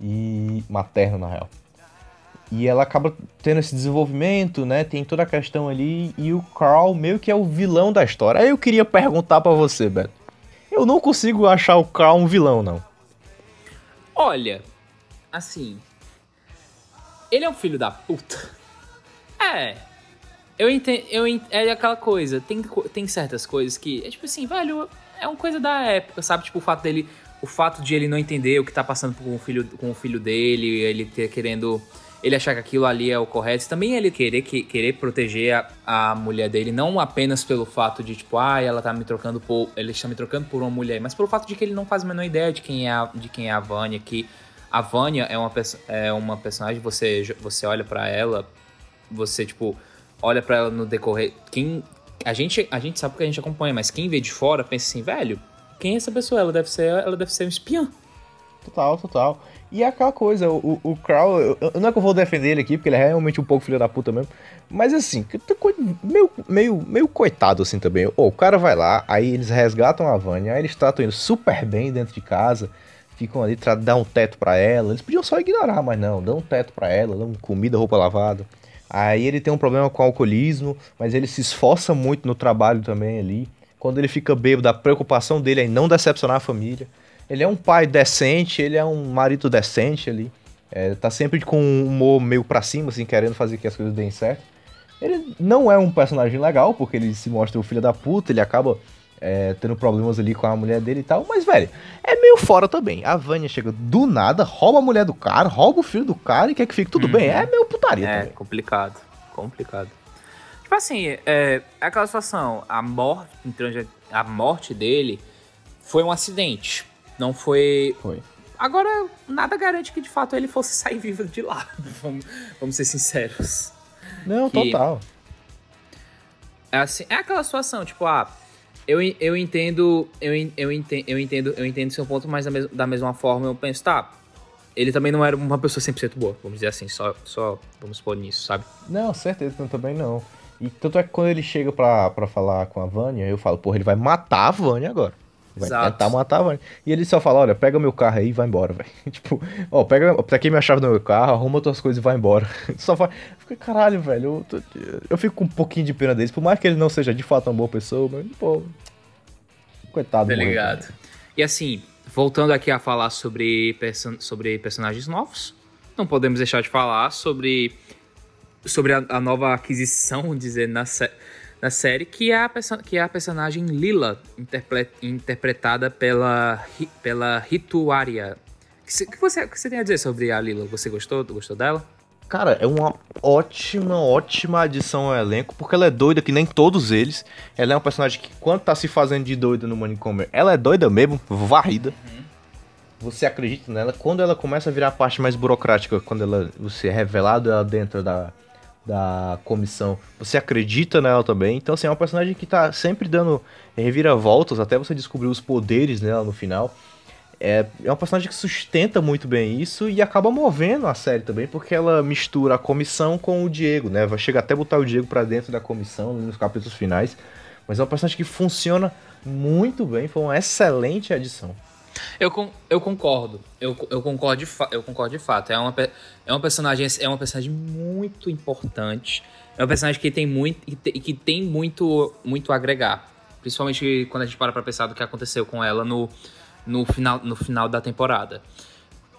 S2: e materno na real. E ela acaba tendo esse desenvolvimento, né? Tem toda a questão ali e o Carl meio que é o vilão da história. Aí eu queria perguntar para você, Beto. Eu não consigo achar o Carl um vilão, não.
S3: Olha, assim. Ele é um filho da puta. É. Eu entendo. Eu ent, é aquela coisa. Tem, tem certas coisas que. É tipo assim, velho. É uma coisa da época, sabe? Tipo, o fato dele. O fato de ele não entender o que tá passando com o filho, com o filho dele, ele ter querendo ele achar que aquilo ali é o correto, também ele querer, que, querer proteger a, a, mulher dele, não apenas pelo fato de, tipo, ah, ela tá me trocando por. Ele está me trocando por uma mulher, mas pelo fato de que ele não faz a menor ideia de quem é a, de quem é a Vânia, que a Vânia é uma, é uma personagem, você, você olha para ela, você, tipo, olha para ela no decorrer. Quem. A gente, a gente sabe que a gente acompanha, mas quem vê de fora pensa assim, velho, quem é essa pessoa? Ela deve ser, ela deve ser um espiã.
S2: Total, total. E é aquela coisa, o, o Crow, eu, não é que eu vou defender ele aqui, porque ele é realmente um pouco filho da puta mesmo. Mas assim, meio, meio, meio coitado assim também. O cara vai lá, aí eles resgatam a Vânia, aí eles tratam ele super bem dentro de casa, ficam ali, dão um teto para ela. Eles podiam só ignorar, mas não, dão um teto para ela, dão comida, roupa lavada. Aí ele tem um problema com o alcoolismo, mas ele se esforça muito no trabalho também ali. Quando ele fica bêbado, a preocupação dele é em não decepcionar a família. Ele é um pai decente, ele é um marido decente ali. É, tá sempre com um humor meio pra cima, assim, querendo fazer que as coisas deem certo. Ele não é um personagem legal, porque ele se mostra o filho da puta, ele acaba é, tendo problemas ali com a mulher dele e tal. Mas, velho, é meio fora também. A Vânia chega do nada, rouba a mulher do cara, rouba o filho do cara e quer que fique tudo uhum. bem. É meio putaria
S3: é, também. complicado. Complicado. Tipo assim, é, é aquela situação, a morte, a morte dele foi um acidente. Não foi.
S2: Foi.
S3: Agora, nada garante que de fato ele fosse sair vivo de lá. vamos, vamos ser sinceros.
S2: Não, que... total.
S3: É, assim, é aquela situação, tipo, ah, eu, eu entendo, eu, eu, entendo, eu entendo, eu entendo seu ponto, mas da, mes da mesma forma eu penso, tá, ele também não era uma pessoa 100% boa, vamos dizer assim, só, só vamos pôr nisso, sabe?
S2: Não, certeza, não, também não. E tanto é que quando ele chega pra, pra falar com a Vânia, eu falo, porra, ele vai matar a Vânia agora. Vai Exato. tentar matar a Vânia. E ele só fala, olha, pega meu carro aí e vai embora, velho. tipo, ó, pega, aqui minha chave do meu carro, arruma tuas coisas e vai embora. só fala, fica, caralho, velho, eu, eu, fico com um pouquinho de pena deles, por mais que ele não seja de fato uma boa pessoa, mas, pô, coitado.
S3: Tá ligado. E assim, voltando aqui a falar sobre, sobre personagens novos, não podemos deixar de falar sobre, sobre a, a nova aquisição, dizer, na, na série, que é a, que é a personagem Lila, interpretada pela, pela Rituaria. O que, você, que você tem a dizer sobre a Lila? Você gostou? Gostou dela?
S2: Cara, é uma ótima, ótima adição ao elenco, porque ela é doida que nem todos eles. Ela é um personagem que, quando tá se fazendo de doida no manicômio, ela é doida mesmo, varrida. Uhum. Você acredita nela. Quando ela começa a virar a parte mais burocrática, quando ela, você é revelado ela dentro da, da comissão, você acredita nela também. Então, assim, é uma personagem que tá sempre dando reviravoltas até você descobrir os poderes nela no final. É, é uma personagem que sustenta muito bem isso e acaba movendo a série também, porque ela mistura a comissão com o Diego, né? Vai chegar até botar o Diego para dentro da comissão nos capítulos finais. Mas é uma personagem que funciona muito bem, foi uma excelente adição.
S3: Eu, eu concordo. Eu, eu, concordo de eu concordo de fato. É uma, é uma personagem é uma personagem muito importante. É uma personagem que tem muito que tem muito muito a agregar, principalmente quando a gente para para pensar do que aconteceu com ela no no final, no final da temporada.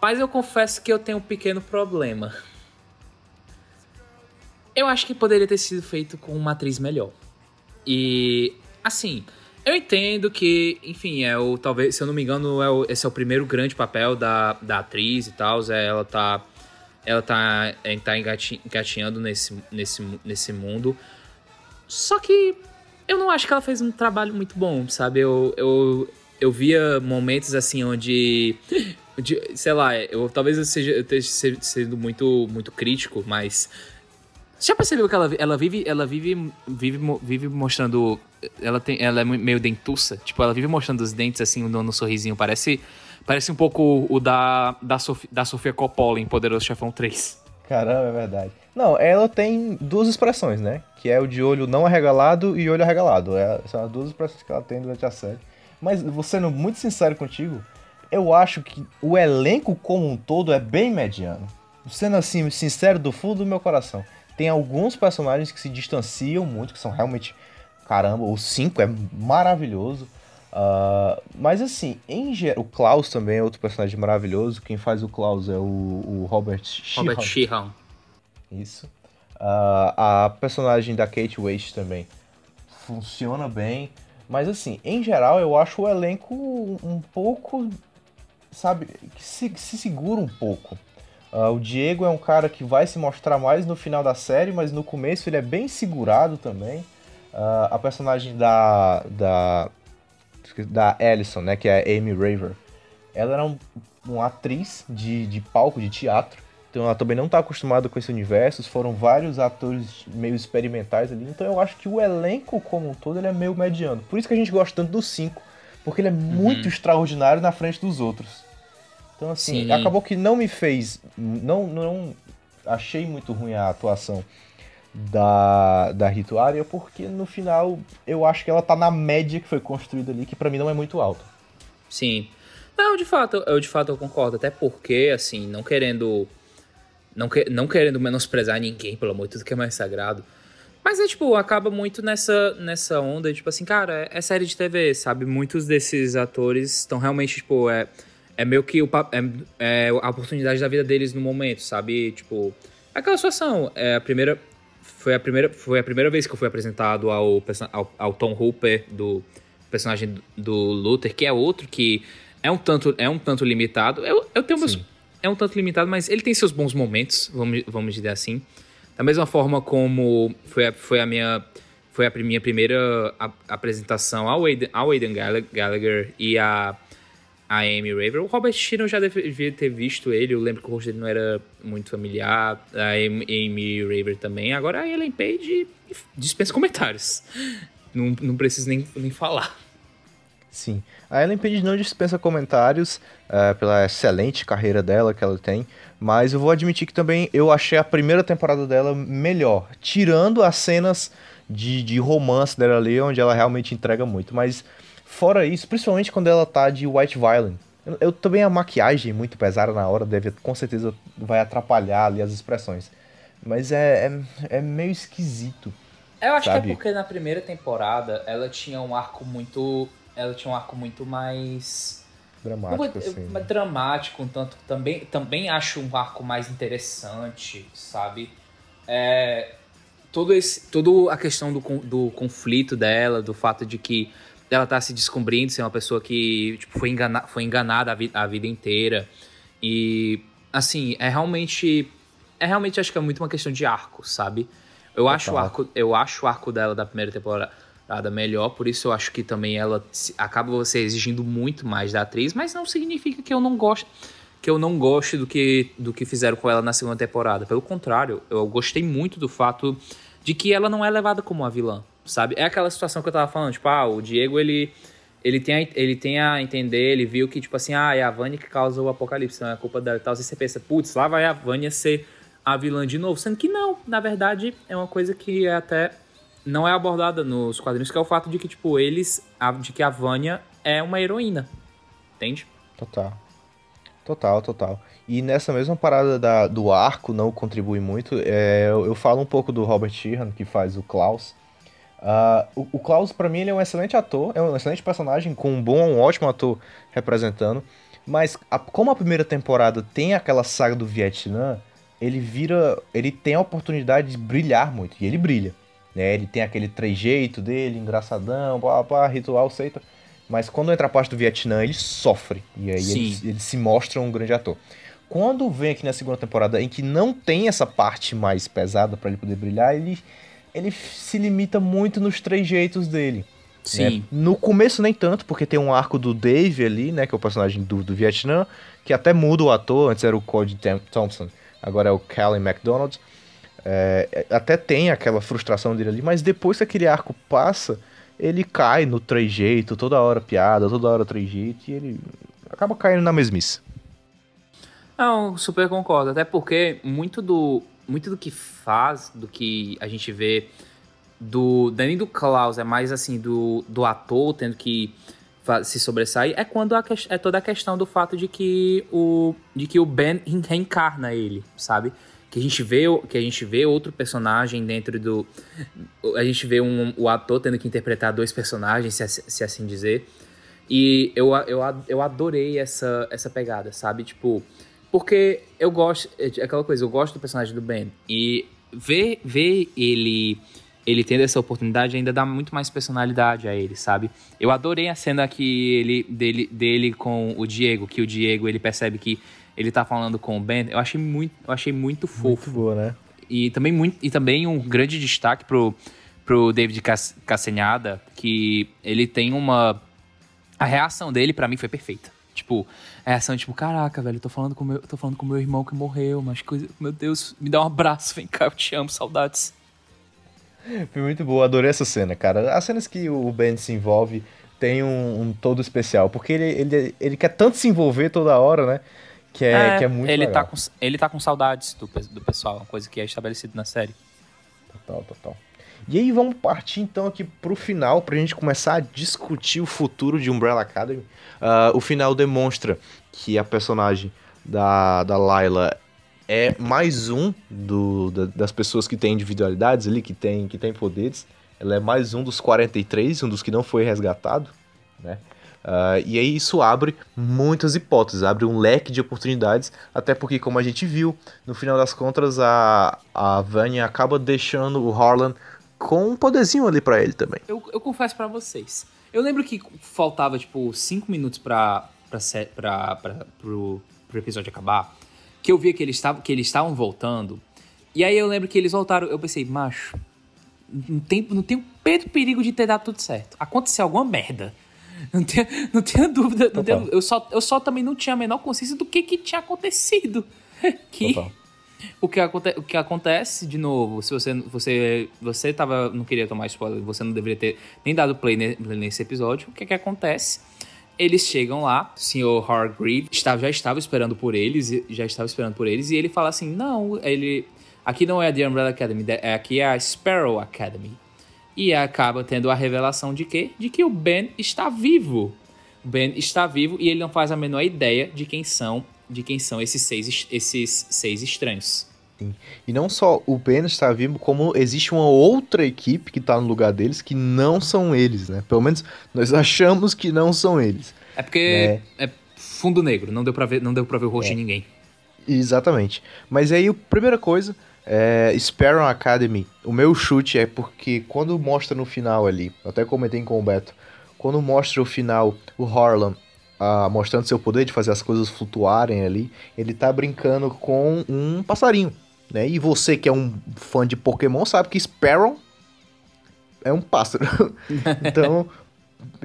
S3: Mas eu confesso que eu tenho um pequeno problema. Eu acho que poderia ter sido feito com uma atriz melhor. E, assim, eu entendo que, enfim, é o talvez, se eu não me engano, é o, esse é o primeiro grande papel da, da atriz e tal. É, ela tá ela tá, é, tá engatinhando nesse, nesse, nesse mundo. Só que eu não acho que ela fez um trabalho muito bom, sabe? Eu, eu, eu via momentos assim onde. De, sei lá, eu talvez eu seja eu esteja sendo muito, muito crítico, mas. Já percebeu que ela, ela vive, ela vive, vive, vive mostrando. Ela, tem, ela é meio dentuça. Tipo, ela vive mostrando os dentes assim no, no sorrisinho. Parece, parece um pouco o da, da, Sof, da Sofia Coppola em Poderoso Chefão 3.
S2: Caramba, é verdade. Não, ela tem duas expressões, né? Que é o de olho não arregalado e olho arregalado. É, são as duas expressões que ela tem durante a série. Mas, sendo muito sincero contigo, eu acho que o elenco como um todo é bem mediano. Sendo assim, sincero do fundo do meu coração. Tem alguns personagens que se distanciam muito, que são realmente. Caramba, o 5 é maravilhoso. Uh, mas assim, em geral, o Klaus também é outro personagem maravilhoso. Quem faz o Klaus é o, o Robert Sheehan.
S3: Robert Sheehan.
S2: Isso. Uh, a personagem da Kate Waste também funciona bem. Mas assim, em geral, eu acho o elenco um pouco, sabe, que se, que se segura um pouco. Uh, o Diego é um cara que vai se mostrar mais no final da série, mas no começo ele é bem segurado também. Uh, a personagem da, da da Alison, né, que é Amy Raver, ela era um, uma atriz de, de palco, de teatro, então ela também não está acostumada com esse universo. Foram vários atores meio experimentais ali. Então eu acho que o elenco como um todo ele é meio mediano. Por isso que a gente gosta tanto do 5. Porque ele é uhum. muito extraordinário na frente dos outros. Então assim, Sim. acabou que não me fez. Não, não achei muito ruim a atuação da, da Rituária, porque no final eu acho que ela tá na média que foi construída ali, que para mim não é muito alta.
S3: Sim. Não, de fato, eu de fato eu concordo. Até porque, assim, não querendo não, que, não querendo menosprezar ninguém, pelo amor de Deus, que é mais sagrado. Mas é tipo, acaba muito nessa, nessa onda, tipo assim, cara, é, é série de TV, sabe? Muitos desses atores estão realmente, tipo, é, é meio que o, é, é a oportunidade da vida deles no momento, sabe? Tipo, aquela situação. É a primeira. Foi a primeira, foi a primeira vez que eu fui apresentado ao, ao, ao Tom Hooper, do personagem do Luther, que é outro que é um tanto, é um tanto limitado. Eu, eu tenho meus é um tanto limitado, mas ele tem seus bons momentos, vamos, vamos dizer assim. Da mesma forma como foi a, foi a minha foi a minha primeira apresentação ao Aiden, ao Aiden Gallagher e a, a Amy Raver. O Robert Sheeran já devia ter visto ele, eu lembro que o rosto dele não era muito familiar. A Amy Raver também. Agora a Ellen Page dispensa comentários. Não, não preciso nem, nem falar.
S2: Sim. A Ellen Page não dispensa comentários uh, pela excelente carreira dela que ela tem, mas eu vou admitir que também eu achei a primeira temporada dela melhor, tirando as cenas de, de romance dela ali, onde ela realmente entrega muito. Mas fora isso, principalmente quando ela tá de White Violin, eu, eu também a maquiagem muito pesada na hora deve com certeza vai atrapalhar ali as expressões. Mas é, é, é meio esquisito.
S3: Eu acho sabe? que é porque na primeira temporada ela tinha um arco muito ela tinha um arco muito mais
S2: dramático, assim.
S3: Né? Dramático, um tanto também, também acho um arco mais interessante, sabe? É, todo esse, toda a questão do, do conflito dela, do fato de que ela tá se descobrindo ser uma pessoa que tipo, foi, engana, foi enganada a, vi, a vida inteira. E, assim, é realmente. É realmente, acho que é muito uma questão de arco, sabe? Eu acho, o arco, eu acho o arco dela da primeira temporada melhor, por isso eu acho que também ela acaba você exigindo muito mais da atriz, mas não significa que eu não gosto que eu não goste do que, do que fizeram com ela na segunda temporada. Pelo contrário, eu gostei muito do fato de que ela não é levada como uma vilã, sabe? É aquela situação que eu tava falando, tipo, ah, o Diego, ele ele tem, a, ele tem a entender, ele viu que, tipo assim, ah, é a Vânia que causa o apocalipse, não é a culpa dela e tal. Você pensa, putz, lá vai a Vânia ser a vilã de novo. Sendo que não, na verdade, é uma coisa que é até não é abordada nos quadrinhos, que é o fato de que, tipo, eles. A, de que a Vânia é uma heroína. Entende?
S2: Total. Total, total. E nessa mesma parada da, do arco não contribui muito. É, eu, eu, falo um pouco do Robert Sheehan, que faz o Klaus. Uh, o, o, Klaus, para mim, ele é um excelente ator, é um excelente personagem, com um bom, um ótimo ator representando. Mas a, como a primeira temporada tem aquela saga do Vietnã, ele vira. Ele tem a oportunidade de brilhar muito. E ele brilha. Né? Ele tem aquele trejeito dele, engraçadão, pá, pá, ritual, seita. Mas quando entra a parte do Vietnã, ele sofre. E aí ele, ele, se mostra um grande ator. Quando vem aqui na segunda temporada, em que não tem essa parte mais pesada para ele poder brilhar, ele, ele se limita muito nos trejeitos dele. Né?
S3: Sim.
S2: Né? No começo nem tanto, porque tem um arco do Dave ali, né? Que é o personagem do, do Vietnã, que até muda o ator, antes era o Cody Thompson, agora é o Callie McDonald. É, até tem aquela frustração dele ali, mas depois que aquele arco passa, ele cai no trejeito, toda hora piada, toda hora trejeito, e ele acaba caindo na mesmice.
S3: Não, super concordo. Até porque muito do, muito do que faz, do que a gente vê do Danny do Klaus é mais assim do, do ator tendo que se sobressair é quando a, é toda a questão do fato de que o de que o Ben reencarna ele, sabe? que a gente vê que a gente vê outro personagem dentro do a gente vê um, o ator tendo que interpretar dois personagens se, se assim dizer e eu, eu, eu adorei essa essa pegada sabe tipo porque eu gosto é aquela coisa eu gosto do personagem do Ben e ver ver ele ele tendo essa oportunidade ainda dá muito mais personalidade a ele, sabe? Eu adorei a cena que ele dele, dele com o Diego, que o Diego ele percebe que ele tá falando com o Ben, eu achei muito, eu achei muito fofo.
S2: Muito boa, né?
S3: E também, muito, e também um grande destaque pro, pro David Cassenhada, que ele tem uma... A reação dele, para mim, foi perfeita. Tipo, a reação tipo, caraca, velho, tô falando com meu, tô falando com meu irmão que morreu, mas coisa, meu Deus, me dá um abraço, vem cá, eu te amo, saudades.
S2: Foi muito boa, adorei essa cena, cara. As cenas que o Ben se envolve tem um, um todo especial, porque ele, ele, ele quer tanto se envolver toda hora, né? Que é, é, que é muito
S3: ele
S2: legal.
S3: Tá com, ele tá com saudades do, do pessoal, uma coisa que é estabelecida na série.
S2: Total, total. E aí vamos partir então aqui pro final, pra gente começar a discutir o futuro de Umbrella Academy. Uh, o final demonstra que a personagem da, da Layla é mais um do, da, das pessoas que têm individualidades ali, que tem, que tem poderes. Ela é mais um dos 43, um dos que não foi resgatado, né? Uh, e aí isso abre muitas hipóteses, abre um leque de oportunidades, até porque, como a gente viu, no final das contas, a, a Vanya acaba deixando o Harlan com um poderzinho ali para ele também.
S3: Eu, eu confesso para vocês, eu lembro que faltava, tipo, 5 minutos pra, pra, pra, pra, pro, pro episódio acabar, que eu via que eles estavam que eles estavam voltando, e aí eu lembro que eles voltaram, eu pensei, macho, não tem, não tem o perigo de ter dado tudo certo. Aconteceu alguma merda não tenha, não tenha dúvida. Não tenha, eu, só, eu só também não tinha a menor consciência do que, que tinha acontecido. Que o que, aconte, o que acontece, de novo, se você, você, você tava, não queria tomar spoiler, você não deveria ter nem dado play nesse episódio, o que que acontece? Eles chegam lá, o senhor Hargreave estava, já estava esperando por eles, já estava esperando por eles, e ele fala assim, não, ele... Aqui não é a The Umbrella Academy, é, aqui é a Sparrow Academy. E acaba tendo a revelação de quê? De que o Ben está vivo. O Ben está vivo e ele não faz a menor ideia de quem são, de quem são esses seis, esses seis estranhos.
S2: Sim. E não só o Ben está vivo, como existe uma outra equipe que está no lugar deles que não são eles, né? Pelo menos nós achamos que não são eles.
S3: É porque. É. É, fundo negro, não deu pra ver, não deu pra ver o rosto é. de ninguém.
S2: Exatamente. Mas aí, a primeira coisa, é, Sparrow Academy, o meu chute é porque quando mostra no final ali, até comentei com o Beto, quando mostra o final o Harlan ah, mostrando seu poder de fazer as coisas flutuarem ali, ele tá brincando com um passarinho, né? E você que é um fã de Pokémon sabe que Sparrow é um pássaro. então,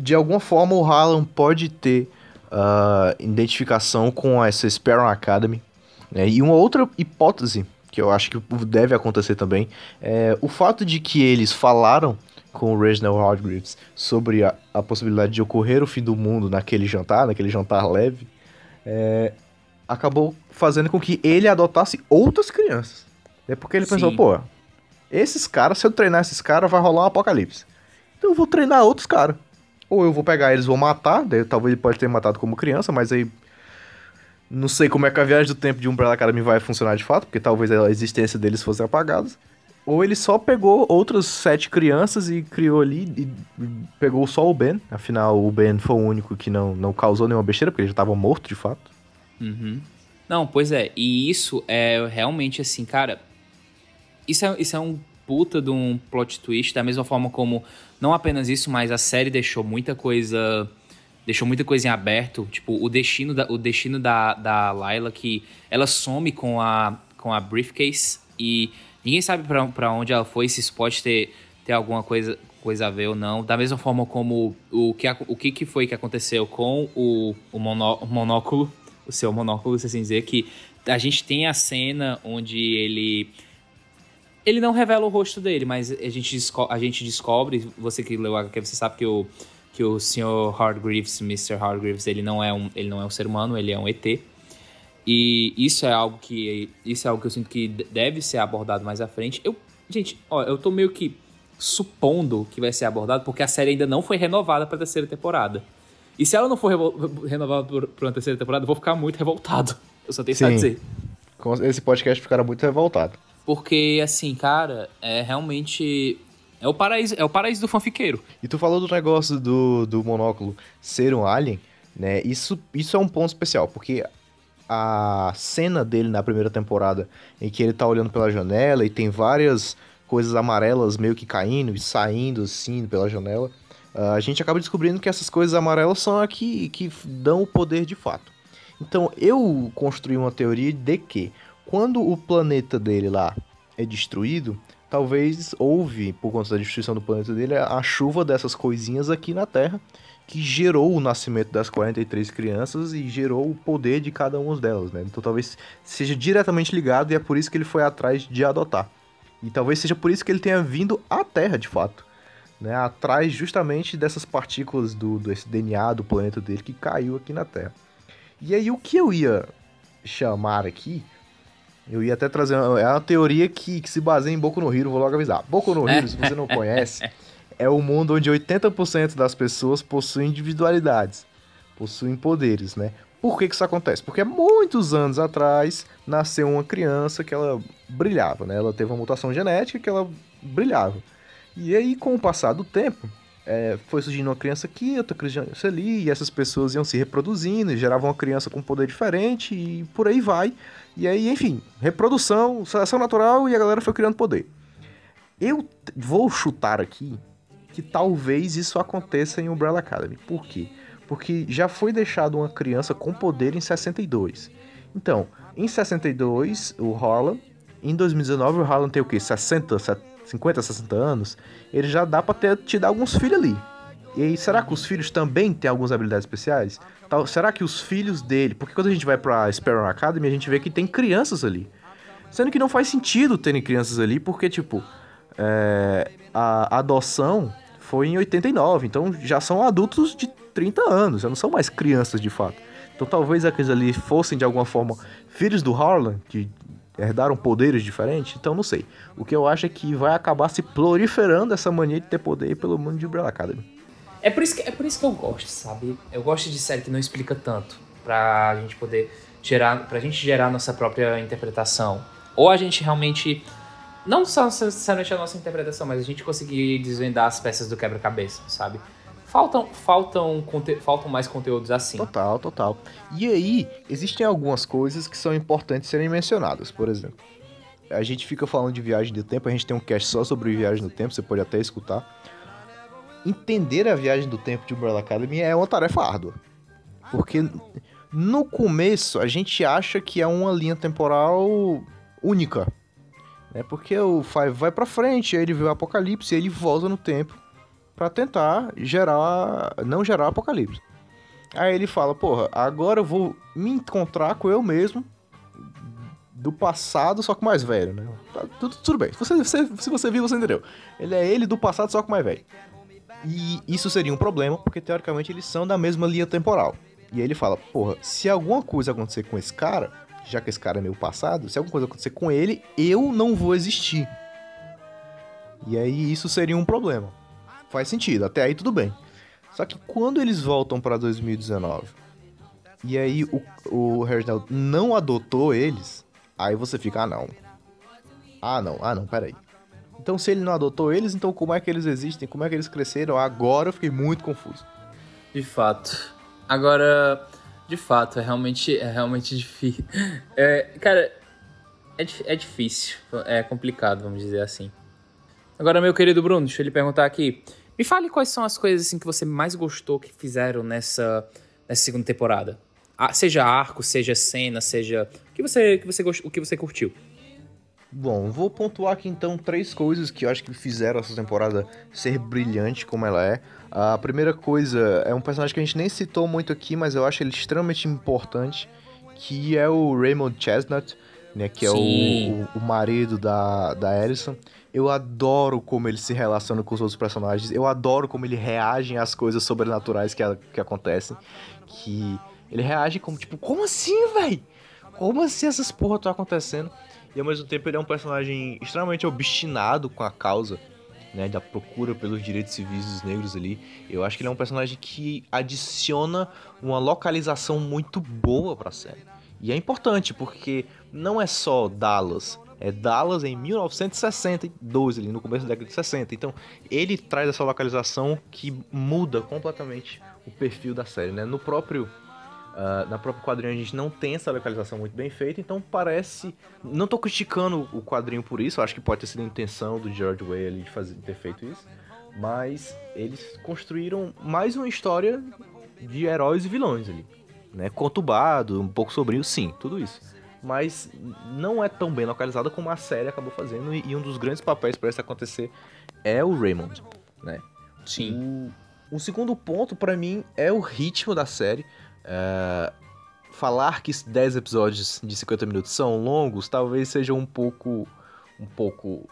S2: de alguma forma o Harlan pode ter uh, identificação com essa Sparrow Academy. Né? E uma outra hipótese que eu acho que deve acontecer também é o fato de que eles falaram com o Reginald Hardgreaves sobre a, a, possibilidade de ocorrer o fim do mundo naquele jantar, naquele jantar leve, é, acabou fazendo com que ele adotasse outras crianças. É porque ele Sim. pensou, pô, esses caras, se eu treinar esses caras, vai rolar um apocalipse. Então eu vou treinar outros caras. Ou eu vou pegar eles, vou matar, daí, talvez ele pode ter matado como criança, mas aí não sei como é que a viagem do tempo de Umbrella Academy vai funcionar de fato, porque talvez a existência deles fosse apagada. Ou ele só pegou outras sete crianças e criou ali e pegou só o Ben. Afinal, o Ben foi o único que não, não causou nenhuma besteira, porque ele já estava morto de fato.
S3: Uhum. Não, pois é. E isso é realmente assim, cara. Isso é, isso é um puta de um plot twist, da mesma forma como. Não apenas isso, mas a série deixou muita coisa. Deixou muita coisa em aberto. Tipo, o destino da, o destino da, da Layla, que ela some com a, com a briefcase e Ninguém sabe para onde ela foi, se isso pode ter, ter alguma coisa, coisa a ver ou não. Da mesma forma como o que, o que, que foi que aconteceu com o, o, monó, o monóculo, o seu monóculo, se assim dizer, que a gente tem a cena onde ele. Ele não revela o rosto dele, mas a gente, a gente descobre, você que leu a você sabe que o, que o Sr. Hardgreaves, Mr. Hardgreaves, ele não, é um, ele não é um ser humano, ele é um ET. E isso é algo que isso é algo que eu sinto que deve ser abordado mais à frente. Eu, gente, ó, eu tô meio que supondo que vai ser abordado porque a série ainda não foi renovada para a terceira temporada. E se ela não for renovada para uma terceira temporada, eu vou ficar muito revoltado. Eu só tenho isso a dizer.
S2: Esse podcast ficará muito revoltado.
S3: Porque, assim, cara, é realmente. É o paraíso, é o paraíso do fanfiqueiro.
S2: E tu falou do negócio do, do monóculo ser um alien, né? Isso, isso é um ponto especial, porque a cena dele na primeira temporada, em que ele tá olhando pela janela e tem várias coisas amarelas meio que caindo e saindo assim pela janela, a gente acaba descobrindo que essas coisas amarelas são aqui que dão o poder de fato. Então eu construí uma teoria de que quando o planeta dele lá é destruído, talvez houve, por conta da destruição do planeta dele, a chuva dessas coisinhas aqui na Terra que gerou o nascimento das 43 crianças e gerou o poder de cada uma delas, né? Então talvez seja diretamente ligado e é por isso que ele foi atrás de adotar. E talvez seja por isso que ele tenha vindo à Terra, de fato. Né? Atrás justamente dessas partículas do desse DNA do planeta dele que caiu aqui na Terra. E aí o que eu ia chamar aqui, eu ia até trazer uma, é uma teoria que, que se baseia em Boku no Hero, vou logo avisar. Boku no Hero, se você não conhece, é o mundo onde 80% das pessoas possuem individualidades, possuem poderes, né? Por que, que isso acontece? Porque muitos anos atrás nasceu uma criança que ela brilhava, né? Ela teve uma mutação genética que ela brilhava. E aí, com o passar do tempo, é, foi surgindo uma criança aqui, outra criança ali, e essas pessoas iam se reproduzindo e geravam uma criança com um poder diferente e por aí vai. E aí, enfim, reprodução, seleção natural e a galera foi criando poder. Eu vou chutar aqui que talvez isso aconteça em Umbrella Academy. Por quê? Porque já foi deixado uma criança com poder em 62. Então, em 62, o Harlan, em 2019 o Harlan tem o quê? 60, 50, 60 anos, ele já dá para ter te dar alguns filhos ali. E aí, será que os filhos também têm algumas habilidades especiais? Tal, será que os filhos dele, porque quando a gente vai pra Sparrow Academy, a gente vê que tem crianças ali. Sendo que não faz sentido terem crianças ali, porque, tipo, é, a adoção foi em 89, então já são adultos de 30 anos, já não são mais crianças de fato. Então talvez aqueles ali fossem de alguma forma filhos do Harlan, que herdaram poderes diferentes, então não sei. O que eu acho é que vai acabar se proliferando essa mania de ter poder pelo mundo de Umbrella Academy.
S3: É por isso que, é por isso que eu gosto, sabe? Eu gosto de série que não explica tanto, pra gente poder gerar, pra gente gerar nossa própria interpretação. Ou a gente realmente não só necessariamente a nossa interpretação, mas a gente conseguir desvendar as peças do quebra-cabeça, sabe? faltam, faltam, faltam mais conteúdos assim.
S2: Total, total. E aí, existem algumas coisas que são importantes serem mencionadas, por exemplo. A gente fica falando de viagem do tempo, a gente tem um cast só sobre viagem no tempo, você pode até escutar. Entender a viagem do tempo de Umbrella Academy é uma tarefa árdua. Porque no começo a gente acha que é uma linha temporal única. Né? Porque o Five vai pra frente, aí ele vê o apocalipse, e ele volta no tempo para tentar gerar. não gerar apocalipse. Aí ele fala, porra, agora eu vou me encontrar com eu mesmo do passado, só que mais velho, né? Tá, tudo, tudo bem. Se você, você, se você viu, você entendeu. Ele é ele do passado, só que mais velho. E isso seria um problema, porque teoricamente eles são da mesma linha temporal. E aí ele fala, porra, se alguma coisa acontecer com esse cara, já que esse cara é meu passado, se alguma coisa acontecer com ele, eu não vou existir. E aí isso seria um problema. Faz sentido, até aí tudo bem. Só que quando eles voltam para 2019 e aí o, o não adotou eles, aí você fica, ah não. Ah não, ah não, peraí. Então se ele não adotou eles, então como é que eles existem? Como é que eles cresceram? Agora eu fiquei muito confuso.
S3: De fato. Agora, de fato, é realmente, é realmente difícil. É, cara, é, é difícil. É complicado, vamos dizer assim. Agora, meu querido Bruno, deixa eu lhe perguntar aqui. Me fale quais são as coisas assim, que você mais gostou que fizeram nessa, nessa segunda temporada. Ah, seja arco, seja cena, seja. O que você, que você, o que você curtiu?
S2: Bom, vou pontuar aqui então três coisas que eu acho que fizeram essa temporada ser brilhante como ela é. A primeira coisa é um personagem que a gente nem citou muito aqui, mas eu acho ele extremamente importante, que é o Raymond Chestnut, né, que é o, o, marido da, da Alison. Eu adoro como ele se relaciona com os outros personagens, eu adoro como ele reage às coisas sobrenaturais que, que acontecem, que ele reage como, tipo, como assim, véi? Como assim essas porra estão acontecendo? E ao mesmo tempo ele é um personagem extremamente obstinado com a causa, né, da procura pelos direitos civis dos negros ali. Eu acho que ele é um personagem que adiciona uma localização muito boa para a série. E é importante porque não é só Dallas, é Dallas em 1962, ali no começo da década de 60. Então, ele traz essa localização que muda completamente o perfil da série, né? No próprio Uh, na própria quadrinho a gente não tem essa localização muito bem feita, então parece. Não tô criticando o quadrinho por isso, acho que pode ter sido a intenção do George Way ali de, fazer, de ter feito isso. Mas eles construíram mais uma história de heróis e vilões ali. Né? Conturbado, um pouco sombrio, sim, tudo isso. Mas não é tão bem localizada como a série acabou fazendo, e, um dos grandes papéis para isso acontecer é o Raymond. Né?
S3: Sim.
S2: O, o segundo ponto, para mim, é o ritmo da série. É, falar que 10 episódios de 50 minutos são longos talvez seja um pouco um pouco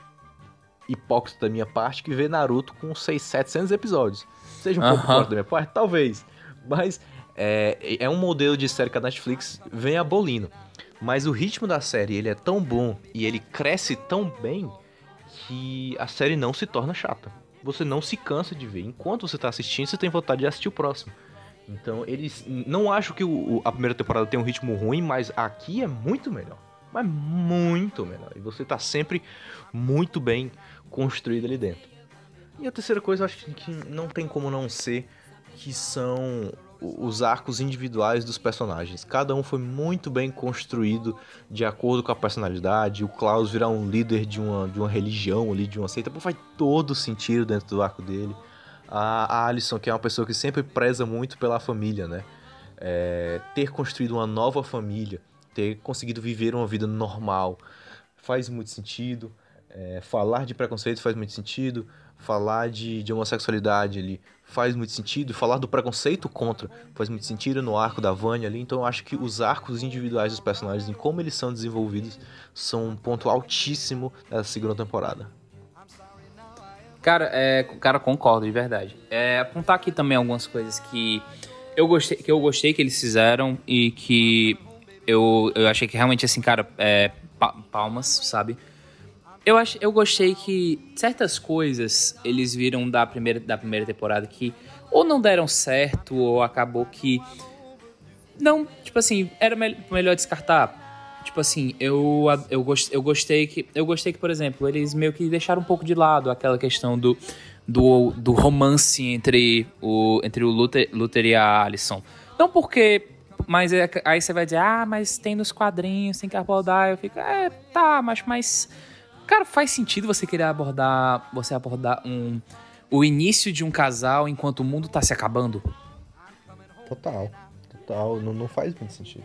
S2: hipócrita da minha parte que vê Naruto com 6, 700 episódios. Seja um pouco hipócrita da minha parte, talvez. Mas é, é um modelo de série que a Netflix vem abolindo. Mas o ritmo da série ele é tão bom e ele cresce tão bem que a série não se torna chata. Você não se cansa de ver. Enquanto você está assistindo, você tem vontade de assistir o próximo. Então, eles. Não acho que o, a primeira temporada tem um ritmo ruim, mas aqui é muito melhor. Mas muito melhor. E você tá sempre muito bem construído ali dentro. E a terceira coisa, acho que não tem como não ser que são os arcos individuais dos personagens. Cada um foi muito bem construído de acordo com a personalidade. O Klaus virar um líder de uma, de uma religião ali, de uma seita, faz todo sentido dentro do arco dele a, Alison, que é uma pessoa que sempre preza muito pela família, né? É, ter construído uma nova família, ter conseguido viver uma vida normal, faz muito sentido. É, falar de preconceito faz muito sentido. Falar de, de homossexualidade ali faz muito sentido. Falar do preconceito contra faz muito sentido no arco da Vânia ali. Então eu acho que os arcos individuais dos personagens, em como eles são desenvolvidos, são um ponto altíssimo da segunda temporada.
S3: Cara, é, cara, concordo, de verdade. É, apontar aqui também algumas coisas que eu gostei, que eu gostei que eles fizeram e que eu, eu achei que realmente, assim, cara, é, palmas, sabe? Eu, ach, eu gostei que certas coisas eles viram da primeira, da primeira temporada que ou não deram certo ou acabou que. Não, tipo assim, era me melhor descartar Tipo assim, eu, eu, gost, eu gostei que. Eu gostei que, por exemplo, eles meio que deixaram um pouco de lado aquela questão do, do, do romance entre o, entre o Luther, Luther e a Alison. Não porque. Mas é, aí você vai dizer, ah, mas tem nos quadrinhos, tem que abordar. Eu fico, é, tá, mas, mas. Cara, faz sentido você querer abordar. Você abordar um. O início de um casal enquanto o mundo tá se acabando?
S2: Total. Total. Não, não faz muito sentido.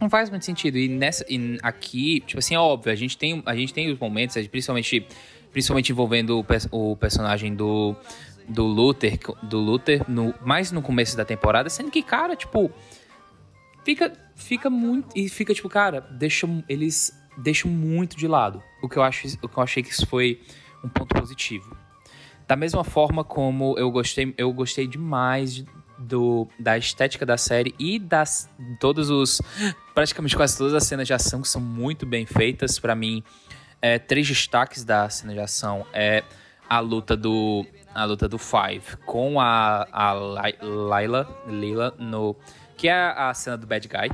S3: Não faz muito sentido. E nessa. E aqui, tipo assim, é óbvio, a gente tem, a gente tem os momentos, principalmente, principalmente envolvendo o, o personagem do. Do Luther, do Luther no, mais no começo da temporada, sendo que, cara, tipo, fica, fica muito. E fica, tipo, cara, deixa, eles deixam muito de lado. O que eu, acho, o que eu achei que isso foi um ponto positivo. Da mesma forma como eu gostei, eu gostei demais do, da estética da série e das todos os praticamente quase todas as cenas de ação que são muito bem feitas para mim é, três destaques da cena de ação é a luta do a luta do Five com a, a Layla Lila no que é a cena do bad guy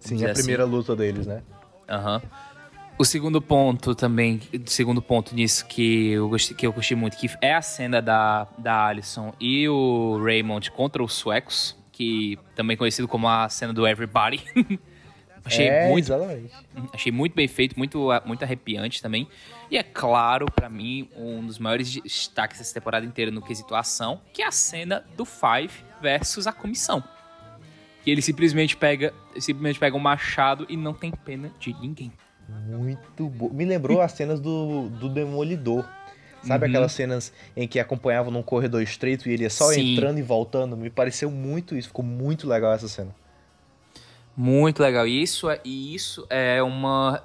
S2: sim a assim. primeira luta deles né
S3: aham uhum. O segundo ponto também, o segundo ponto nisso que eu gostei, que eu gostei muito, que é a cena da, da Alison e o Raymond contra os suecos, que também conhecido como a cena do Everybody. achei
S2: é,
S3: muito,
S2: exatamente.
S3: achei muito bem feito, muito, muito arrepiante também. E é claro, para mim, um dos maiores destaques dessa temporada inteira no quesito ação, que é a cena do Five versus a comissão. Que ele simplesmente pega, simplesmente pega um machado e não tem pena de ninguém.
S2: Muito bom. Me lembrou as cenas do, do Demolidor. Sabe uhum. aquelas cenas em que acompanhavam num corredor estreito e ele ia só Sim. entrando e voltando? Me pareceu muito isso. Ficou muito legal essa cena.
S3: Muito legal. E isso é, e isso é uma.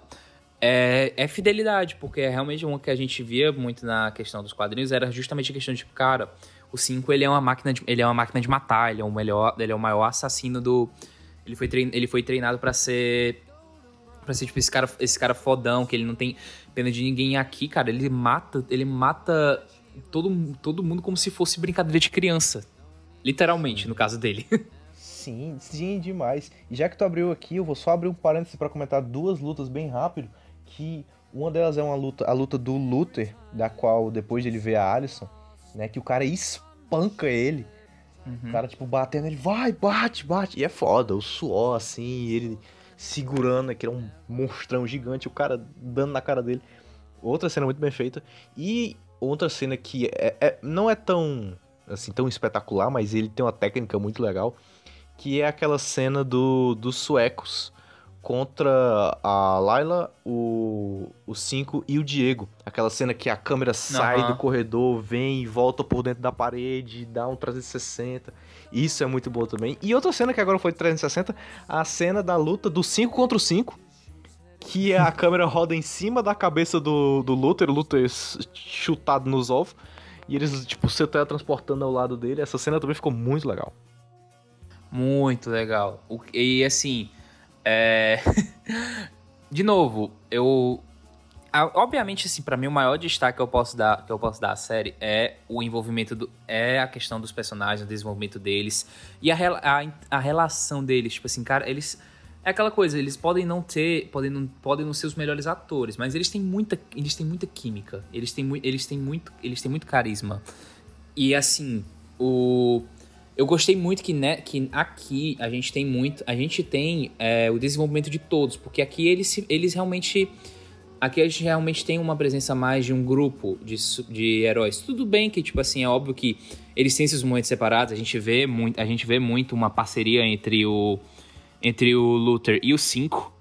S3: É, é, fidelidade, porque é realmente uma que a gente via muito na questão dos quadrinhos, era justamente a questão de, tipo, cara, o 5 ele é uma máquina de, ele é uma máquina de matar, ele é o melhor, ele é o maior assassino do. Ele foi, trein, ele foi treinado para ser pra ser, tipo, esse cara, esse cara fodão, que ele não tem pena de ninguém aqui, cara. Ele mata, ele mata todo, todo mundo como se fosse brincadeira de criança. Literalmente, no caso dele.
S2: Sim, sim, demais. E já que tu abriu aqui, eu vou só abrir um parênteses para comentar duas lutas bem rápido, que uma delas é uma luta, a luta do Luther, da qual depois ele vê a Alison, né, que o cara espanca ele. Uhum. O cara, tipo, batendo, ele vai, bate, bate. E é foda, o suor, assim, ele segurando, que era um monstrão gigante, o cara dando na cara dele. Outra cena muito bem feita. E outra cena que é, é, não é tão assim tão espetacular, mas ele tem uma técnica muito legal, que é aquela cena do, dos suecos contra a Layla, o, o Cinco e o Diego. Aquela cena que a câmera sai uhum. do corredor, vem e volta por dentro da parede, dá um 360. Isso é muito bom também. E outra cena que agora foi 360, a cena da luta do 5 contra o 5. Que a câmera roda em cima da cabeça do, do Luther, o Luther chutado nos ovos. E eles, tipo, se teletransportando ao lado dele. Essa cena também ficou muito legal.
S3: Muito legal. E assim, é... De novo, eu obviamente assim, para mim o maior destaque que eu posso dar, que eu posso dar à série é o envolvimento do é a questão dos personagens, o desenvolvimento deles e a, a, a relação deles, tipo assim, cara, eles é aquela coisa, eles podem não ter, podem não, podem não ser os melhores atores, mas eles têm muita, eles têm muita química, eles têm, eles têm muito, eles têm muito carisma. E assim, o eu gostei muito que, né, que aqui a gente tem muito. A gente tem é, o desenvolvimento de todos, porque aqui eles, eles realmente. Aqui a gente realmente tem uma presença mais de um grupo de, de heróis. Tudo bem que, tipo assim, é óbvio que eles têm esses momentos separados. A gente vê muito, a gente vê muito uma parceria entre o, entre o Luther e o Cinco.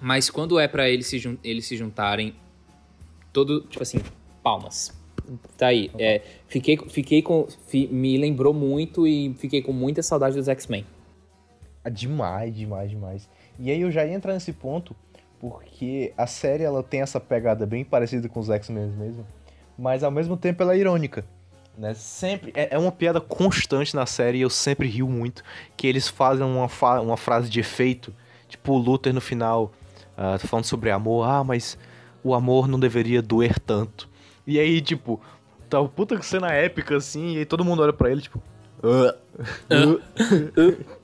S3: Mas quando é para eles se, eles se juntarem, todo, tipo assim, palmas. Tá aí. É, fiquei, fiquei com. Fi, me lembrou muito e fiquei com muita saudade dos X-Men.
S2: Ah, demais, demais, demais. E aí eu já ia entrar nesse ponto, porque a série ela tem essa pegada bem parecida com os X-Men mesmo, mas ao mesmo tempo ela é irônica. Né? Sempre é, é uma piada constante na série e eu sempre rio muito que eles fazem uma, fa uma frase de efeito, tipo o Luther no final, uh, falando sobre amor, ah, mas o amor não deveria doer tanto. E aí, tipo, tá o puta cena épica assim, e aí todo mundo olha pra ele, tipo.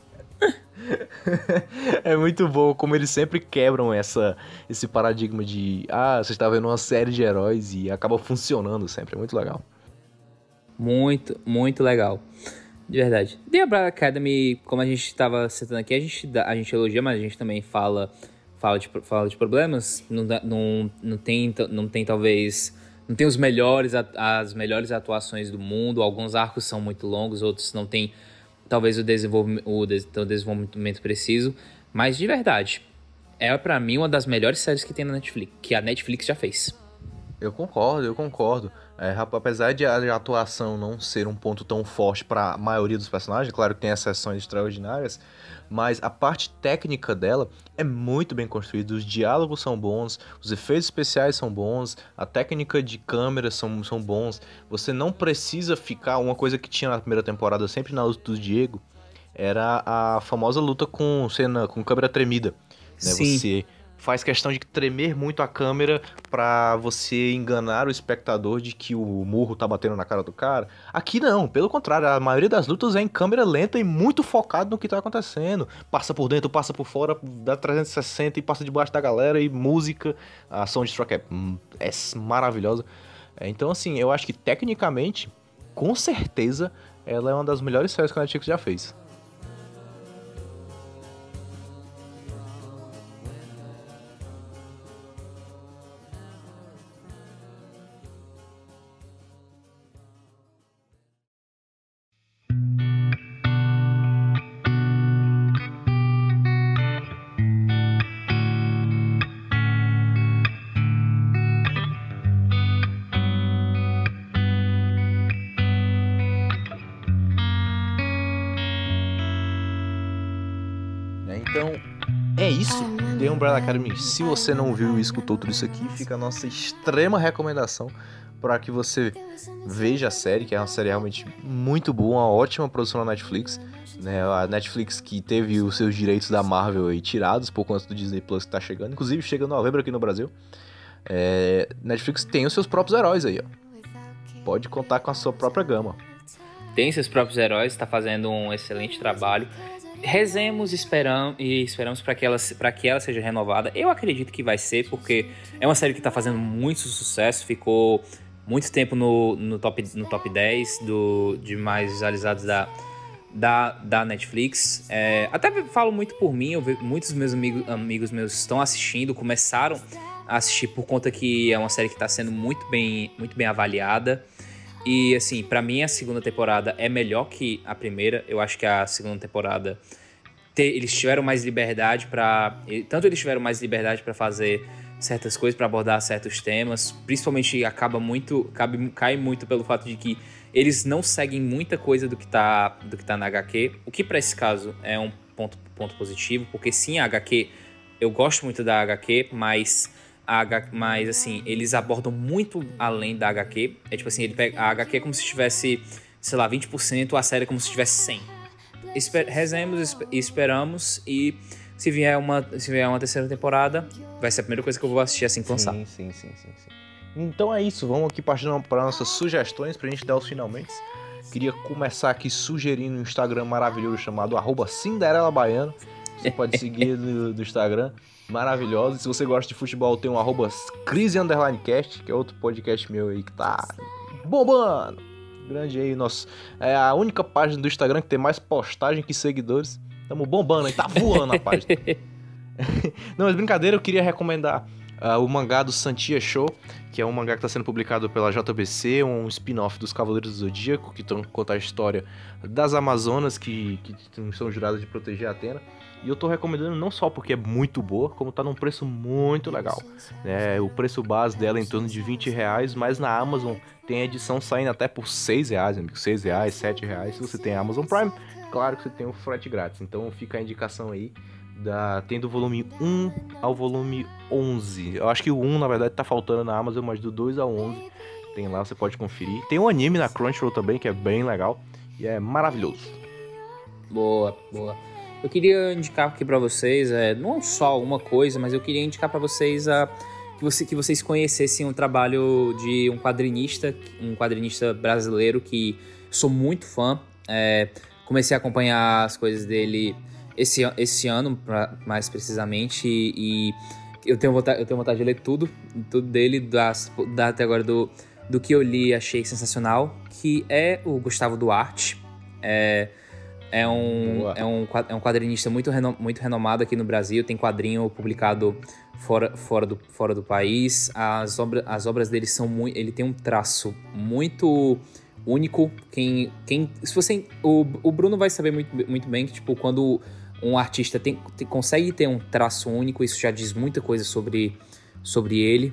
S2: É muito bom como eles sempre quebram essa, esse paradigma de ah, você está vendo uma série de heróis e acaba funcionando sempre. É muito legal.
S3: Muito, muito legal. De verdade. The Umbrella Academy, como a gente estava citando aqui, a gente, a gente elogia, mas a gente também fala, fala, de, fala de problemas. Não, não, não, tem, não tem talvez não tem os melhores as melhores atuações do mundo. Alguns arcos são muito longos, outros não tem talvez o desenvolvimento, o desenvolvimento preciso. Mas de verdade, é para mim uma das melhores séries que tem na Netflix, que a Netflix já fez.
S2: Eu concordo, eu concordo. É, apesar de a atuação não ser um ponto tão forte para a maioria dos personagens, claro que tem exceções extraordinárias, mas a parte técnica dela é muito bem construída. Os diálogos são bons, os efeitos especiais são bons, a técnica de câmera são, são bons. Você não precisa ficar. Uma coisa que tinha na primeira temporada, sempre na luta do Diego, era a famosa luta com cena com câmera tremida. Né? Sim. Você faz questão de tremer muito a câmera para você enganar o espectador de que o murro tá batendo na cara do cara. Aqui não, pelo contrário, a maioria das lutas é em câmera lenta e muito focado no que tá acontecendo. Passa por dentro, passa por fora, dá 360 e passa debaixo da galera e música, a soundtrack é, é maravilhosa. É, então assim, eu acho que tecnicamente, com certeza, ela é uma das melhores séries que a Netflix já fez. Umbrella Academy. Se você não viu e escutou tudo isso aqui, fica a nossa extrema recomendação para que você veja a série, que é uma série realmente muito boa, uma ótima produção na Netflix. Né? A Netflix que teve os seus direitos da Marvel aí tirados pouco antes do Disney Plus que tá chegando, inclusive chega em novembro aqui no Brasil. É... Netflix tem os seus próprios heróis aí, ó. Pode contar com a sua própria gama.
S3: Tem seus próprios heróis, está fazendo um excelente trabalho rezemos esperam, e esperamos para que, ela, que ela seja renovada. Eu acredito que vai ser, porque é uma série que está fazendo muito sucesso, ficou muito tempo no, no, top, no top 10 do, de mais visualizados da, da, da Netflix. É, até falo muito por mim, eu vejo, muitos meus amigos, amigos meus estão assistindo, começaram a assistir por conta que é uma série que está sendo muito bem, muito bem avaliada. E assim, para mim a segunda temporada é melhor que a primeira. Eu acho que a segunda temporada eles tiveram mais liberdade para tanto eles tiveram mais liberdade para fazer certas coisas, para abordar certos temas. Principalmente acaba muito cabe, cai muito pelo fato de que eles não seguem muita coisa do que tá do que tá na HQ, o que para esse caso é um ponto ponto positivo, porque sim, a HQ eu gosto muito da HQ, mas a mas assim, eles abordam muito além da HQ. É tipo assim, ele pega, a HQ é como se tivesse, sei lá, 20%, a série é como se tivesse 100. Esper, rezemos esperamos e se vier, uma, se vier uma terceira temporada, vai ser a primeira coisa que eu vou assistir assim lançar.
S2: Sim, sim, sim, sim, sim. Então é isso, vamos aqui partir para nossas sugestões pra gente dar os finalmente. Queria começar aqui sugerindo um Instagram maravilhoso chamado arroba Cinderela Baiano. Você pode seguir no, no Instagram maravilhosa. Se você gosta de futebol, tem um arroba Crise Cast, que é outro podcast meu aí que tá bombando. Grande aí, nosso. É a única página do Instagram que tem mais postagem que seguidores. Tamo bombando aí, tá voando a página. Não, mas brincadeira, eu queria recomendar uh, o mangá do Santia Show, que é um mangá que está sendo publicado pela JBC, um spin-off dos Cavaleiros do Zodíaco, que conta a história das Amazonas que, que são juradas de proteger a Atena. E eu tô recomendando não só porque é muito boa, como tá num preço muito legal. É, o preço base dela é em torno de 20 reais, mas na Amazon tem edição saindo até por 6 reais, amigo. 6 reais, 7 reais. Se você tem Amazon Prime, claro que você tem o frete grátis. Então fica a indicação aí. Da, tem do volume 1 ao volume 11. Eu acho que o 1, na verdade, tá faltando na Amazon, mas do 2 ao 11 tem lá, você pode conferir. Tem um anime na Crunchyroll também, que é bem legal. E é maravilhoso.
S3: Boa, boa. Eu queria indicar aqui para vocês, é, não só uma coisa, mas eu queria indicar para vocês a, que, você, que vocês conhecessem o trabalho de um quadrinista, um quadrinista brasileiro que sou muito fã. É, comecei a acompanhar as coisas dele esse, esse ano, pra, mais precisamente, e, e eu, tenho vontade, eu tenho vontade de ler tudo, tudo dele, das, da, até agora do, do que eu li achei sensacional, que é o Gustavo Duarte. É, é um, é um, é um quadrinista muito, reno, muito renomado aqui no Brasil, tem quadrinho publicado fora, fora, do, fora do país. As, obra, as obras dele são muito. Ele tem um traço muito único. Quem. quem se você. O, o Bruno vai saber muito, muito bem que, tipo, quando um artista tem, tem, consegue ter um traço único, isso já diz muita coisa sobre, sobre ele.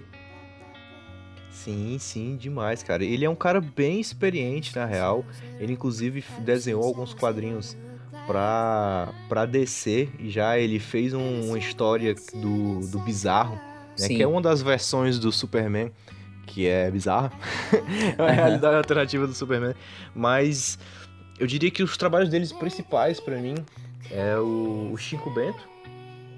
S2: Sim, sim, demais, cara. Ele é um cara bem experiente, na real. Ele, inclusive, desenhou alguns quadrinhos pra, pra DC. E já ele fez um, uma história do, do Bizarro, né? Que é uma das versões do Superman, que é bizarra. é a realidade alternativa do Superman. Mas eu diria que os trabalhos deles principais, para mim, é o, o Chico Bento,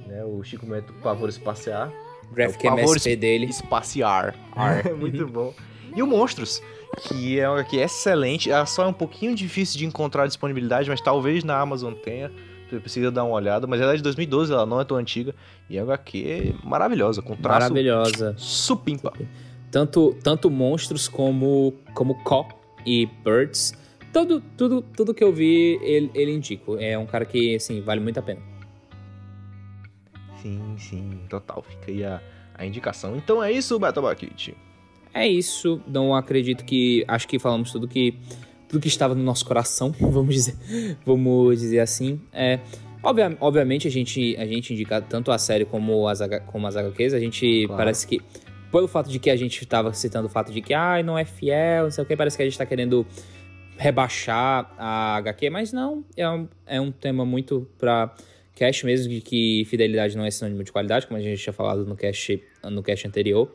S2: né? O Chico Bento Pavor Espacial
S3: Graphic é MSP dele.
S2: Espaciar. É muito uhum. bom. E o Monstros, que é um aqui excelente. Ela só é um pouquinho difícil de encontrar disponibilidade, mas talvez na Amazon tenha. Você precisa dar uma olhada, mas ela é de 2012, ela não é tão antiga. E é uma HQ maravilhosa, com traço
S3: maravilhosa.
S2: supimpa.
S3: Tanto, tanto monstros como como Cop e Birds. Tudo, tudo, tudo que eu vi, ele, ele indico. É um cara que, assim, vale muito a pena.
S2: Sim, sim, total. Fica aí a, a indicação. Então é isso, Bakit.
S3: É isso. Não acredito que. Acho que falamos tudo que. Tudo que estava no nosso coração, vamos dizer, vamos dizer assim. É, obvia, obviamente a gente, a gente indica tanto a série como as, como as HQs, a gente claro. parece que. Pelo fato de que a gente estava citando o fato de que ah, não é fiel, não sei o que, parece que a gente está querendo rebaixar a HQ, mas não, é um, é um tema muito para cast mesmo, de que fidelidade não é sinônimo de qualidade, como a gente tinha falado no cast, no cast anterior.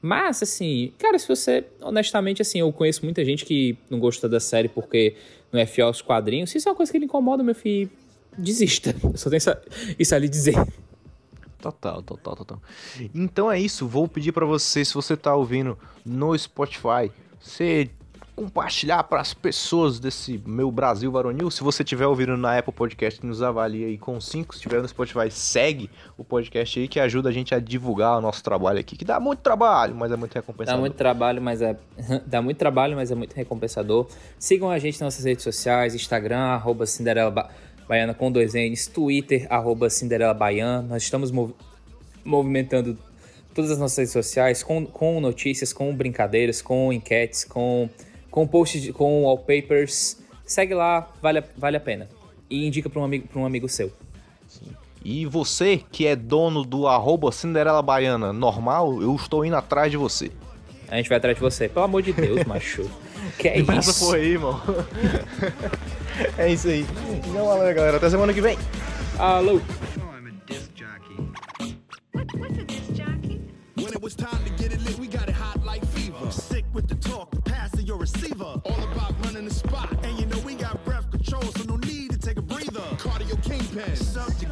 S3: Mas, assim, cara, se você, honestamente, assim, eu conheço muita gente que não gosta da série porque não é fiel aos quadrinhos. Se isso é uma coisa que lhe incomoda, meu filho, desista. Eu só tenho isso a lhe dizer.
S2: Total, total, total. Então é isso, vou pedir para você, se você tá ouvindo no Spotify, você compartilhar para as pessoas desse meu Brasil varonil. Se você estiver ouvindo na Apple Podcast, nos avalia aí com 5. Se estiver no Spotify, segue o podcast aí que ajuda a gente a divulgar o nosso trabalho aqui, que dá muito trabalho, mas é muito recompensador.
S3: Dá muito trabalho, mas é dá muito trabalho, mas é muito recompensador. Sigam a gente nas nossas redes sociais, Instagram arroba Cinderela ba Baiana com dois N's, Twitter arroba Cinderela Baiana. Nós estamos mov movimentando todas as nossas redes sociais com, com notícias, com brincadeiras, com enquetes, com com post de, com wallpapers. Segue lá, vale, a, vale a pena. E indica para um amigo, pra um amigo seu.
S2: Sim. E você que é dono do arroba Cinderela Baiana normal, eu estou indo atrás de você.
S3: A gente vai atrás de você. Pelo amor de Deus, macho. Que é
S2: Começa
S3: isso?
S2: por aí, irmão. é isso aí. Então, valeu, galera. Até semana que vem.
S3: Alô.
S1: pen. Something